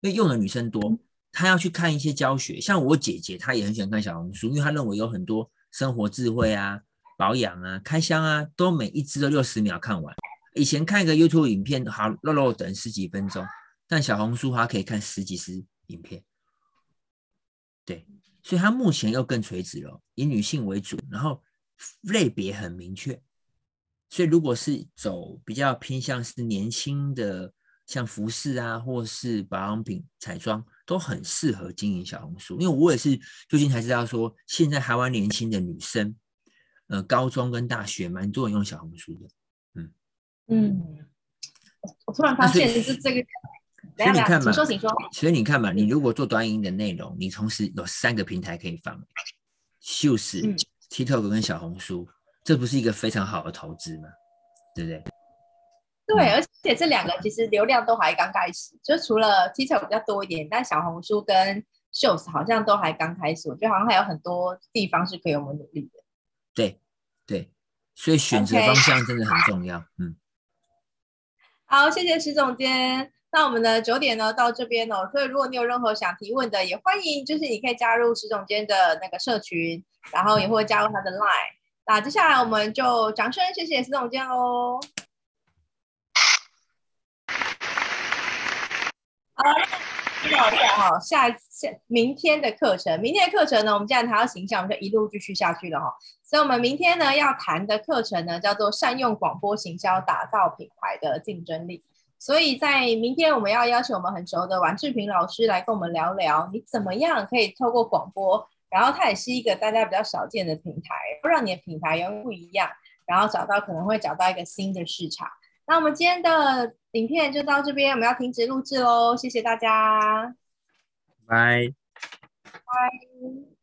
因为用的女生多，她要去看一些教学。像我姐姐，她也很喜欢看小红书，因为她认为有很多生活智慧啊、保养啊、开箱啊，都每一支都六十秒看完。以前看一个 YouTube 影片，好肉肉等十几分钟，但小红书她可以看十几支影片。对，所以她目前又更垂直了，以女性为主，然后类别很明确。所以如果是走比较偏向是年轻的，像服饰啊，或是保养品、彩妆，都很适合经营小红书。因为我也是最近才知道说，现在台湾年轻的女生，呃，高中跟大学蛮多人用小红书的。嗯嗯，我突然发现是这个。所以你看嘛。所以你看嘛，你如果做短影音的内容，你同时有三个平台可以放，秀是 TikTok 跟小红书，这不是一个非常好的投资吗？对不对？对，而且这两个其实流量都还刚开始，就除了 TikTok 比较多一点，但小红书跟 Shows 好像都还刚开始。我觉得好像还有很多地方是可以我们努力的。对对，所以选择方向真的很重要。Okay. 嗯，好，谢谢石总监。那我们的九点呢到这边哦，所以如果你有任何想提问的，也欢迎，就是你可以加入石总监的那个社群，然后也会加入他的 Line。那接下来我们就掌声谢谢司总监喽。好，介绍一下哈，下下明天的课程，明天的课程呢，我们既然谈到形象，我们就一路继续下去了哈。所以，我们明天呢要谈的课程呢，叫做善用广播行销打造品牌的竞争力。所以在明天，我们要邀请我们很熟的王志平老师来跟我们聊聊，你怎么样可以透过广播，然后它也是一个大家比较少见的平台，让你的品牌有不一样，然后找到可能会找到一个新的市场。那我们今天的影片就到这边，我们要停止录制喽，谢谢大家，拜拜。